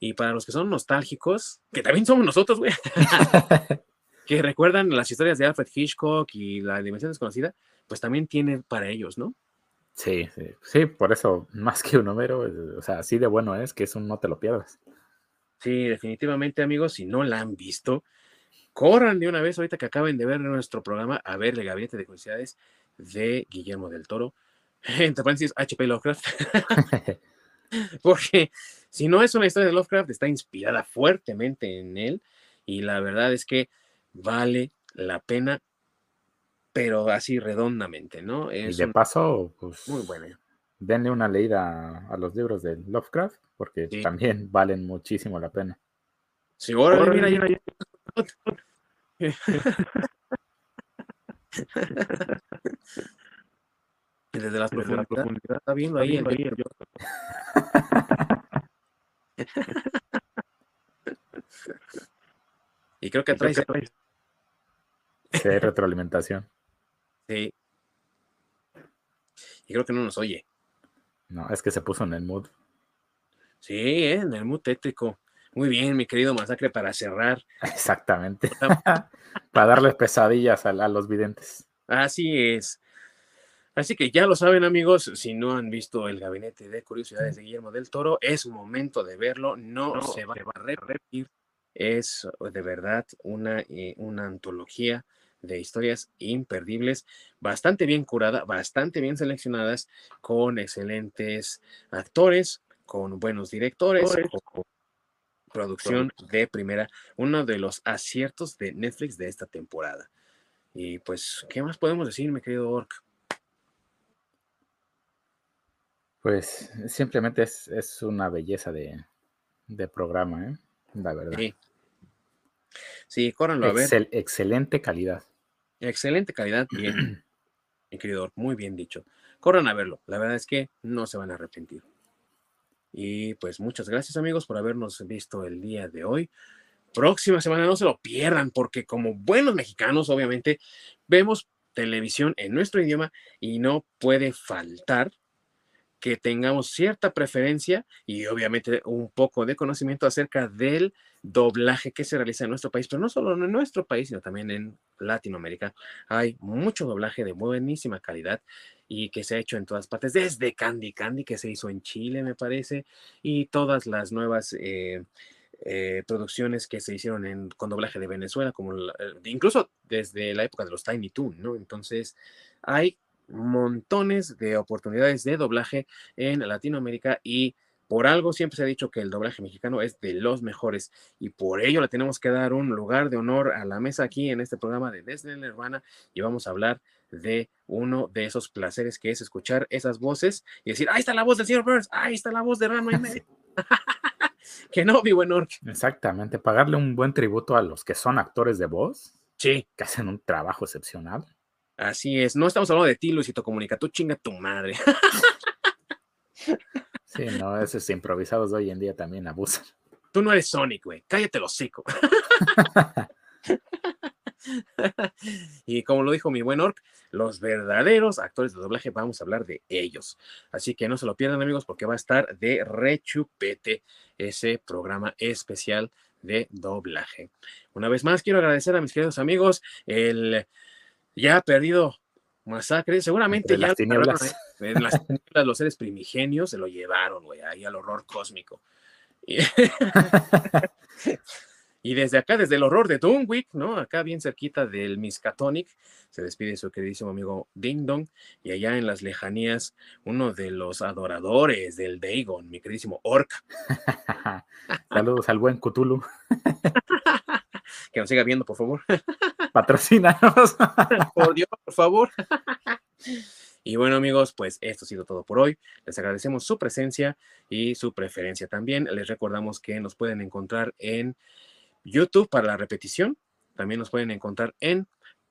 Y para los que son nostálgicos, que también somos nosotros, güey, que recuerdan las historias de Alfred Hitchcock y la dimensión desconocida, pues también tiene para ellos, ¿no? Sí, sí, sí, por eso, más que un número, o sea, así de bueno es que es un no te lo pierdas. Sí, definitivamente, amigos, si no la han visto, corran de una vez ahorita que acaben de ver nuestro programa a ver el Gabinete de Curiosidades de Guillermo del Toro, entre paréntesis, HP Lovecraft. Porque si no es una historia de Lovecraft, está inspirada fuertemente en él y la verdad es que vale la pena, pero así redondamente, ¿no? y de paso, pues muy buena. Denle una leída a los libros de Lovecraft, porque también valen muchísimo la pena. Sí, ahora mira, mira, Desde las profundidades. Está viendo ahí, el, ahí y creo que trae. Sí, retroalimentación. Sí. Y creo que no nos oye. No, es que se puso en el mood. Sí, ¿eh? en el mood tétrico. Muy bien, mi querido Masacre, para cerrar. Exactamente. para darles pesadillas a los videntes. Así es. Así que ya lo saben amigos, si no han visto el gabinete de curiosidades de Guillermo del Toro, es momento de verlo, no, se va a repetir, es de verdad una, eh, una antología de historias imperdibles, bastante bien curada, bastante bien seleccionadas, con excelentes actores, con buenos directores, con producción de primera, uno de los aciertos de Netflix de esta temporada. Y pues, ¿qué más podemos decir, mi querido Orc? Pues simplemente es, una belleza de, programa, ¿eh? La verdad. Sí. Sí, córranlo a ver. Excelente calidad. Excelente calidad, bien. mi querido, muy bien dicho. Corran a verlo. La verdad es que no se van a arrepentir. Y pues muchas gracias amigos por habernos visto el día de hoy. Próxima semana no se lo pierdan porque como buenos mexicanos obviamente vemos televisión en nuestro idioma y no puede faltar que tengamos cierta preferencia y obviamente un poco de conocimiento acerca del doblaje que se realiza en nuestro país, pero no solo en nuestro país, sino también en Latinoamérica. Hay mucho doblaje de buenísima calidad y que se ha hecho en todas partes, desde Candy Candy, que se hizo en Chile, me parece, y todas las nuevas eh, eh, producciones que se hicieron con doblaje de Venezuela, como incluso desde la época de los Tiny Toon, ¿no? Entonces, hay montones de oportunidades de doblaje en Latinoamérica y por algo siempre se ha dicho que el doblaje mexicano es de los mejores y por ello le tenemos que dar un lugar de honor a la mesa aquí en este programa de Desde la Nirvana y vamos a hablar de uno de esos placeres que es escuchar esas voces y decir, ahí está la voz del señor Burns, ahí está la voz de Rano y medio. que no, mi buen Ork. Exactamente, pagarle un buen tributo a los que son actores de voz. Sí. Que hacen un trabajo excepcional. Así es, no estamos hablando de ti, Luisito Comunica, tú chinga tu madre. sí, no, esos improvisados de hoy en día también abusan. Tú no eres Sonic, güey, cállate los hocico. y como lo dijo mi buen Orc, los verdaderos actores de doblaje, vamos a hablar de ellos. Así que no se lo pierdan, amigos, porque va a estar de rechupete ese programa especial de doblaje. Una vez más, quiero agradecer a mis queridos amigos el ya perdido Masacre, seguramente ya en las los seres primigenios se lo llevaron, güey, ahí al horror cósmico. Y, desde acá, desde el horror de Dunwick, ¿no? Acá bien cerquita del Miskatonic, se despide su queridísimo amigo Ding Dong. Y allá en las lejanías, uno de los adoradores del Dagon, mi queridísimo Orc. Saludos al buen Cthulhu. que nos siga viendo, por favor. Patrocínanos. por Dios, por favor. Y bueno, amigos, pues esto ha sido todo por hoy. Les agradecemos su presencia y su preferencia también. Les recordamos que nos pueden encontrar en YouTube para la repetición. También nos pueden encontrar en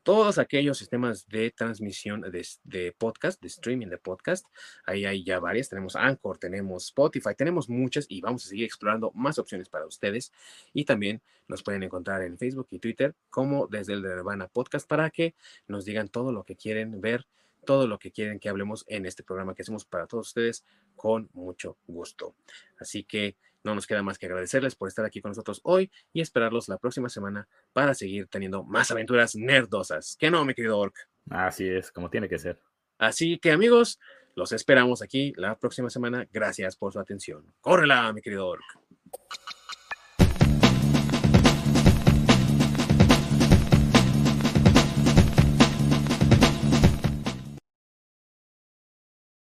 todos aquellos sistemas de transmisión de, podcast, de streaming de podcast. Ahí hay ya varias. Tenemos Anchor, tenemos Spotify, tenemos muchas y vamos a seguir explorando más opciones para ustedes. Y también nos pueden encontrar en Facebook y Twitter como desde el Nirvana Podcast para que nos digan todo lo que quieren ver, todo lo que quieren que hablemos en este programa que hacemos para todos ustedes con mucho gusto. Así que no nos queda más que agradecerles por estar aquí con nosotros hoy y esperarlos la próxima semana para seguir teniendo más aventuras nerdosas. Que no, mi querido Orc. Así es, como tiene que ser. Así que amigos, los esperamos aquí la próxima semana. Gracias por su atención. Córrela, mi querido Orc.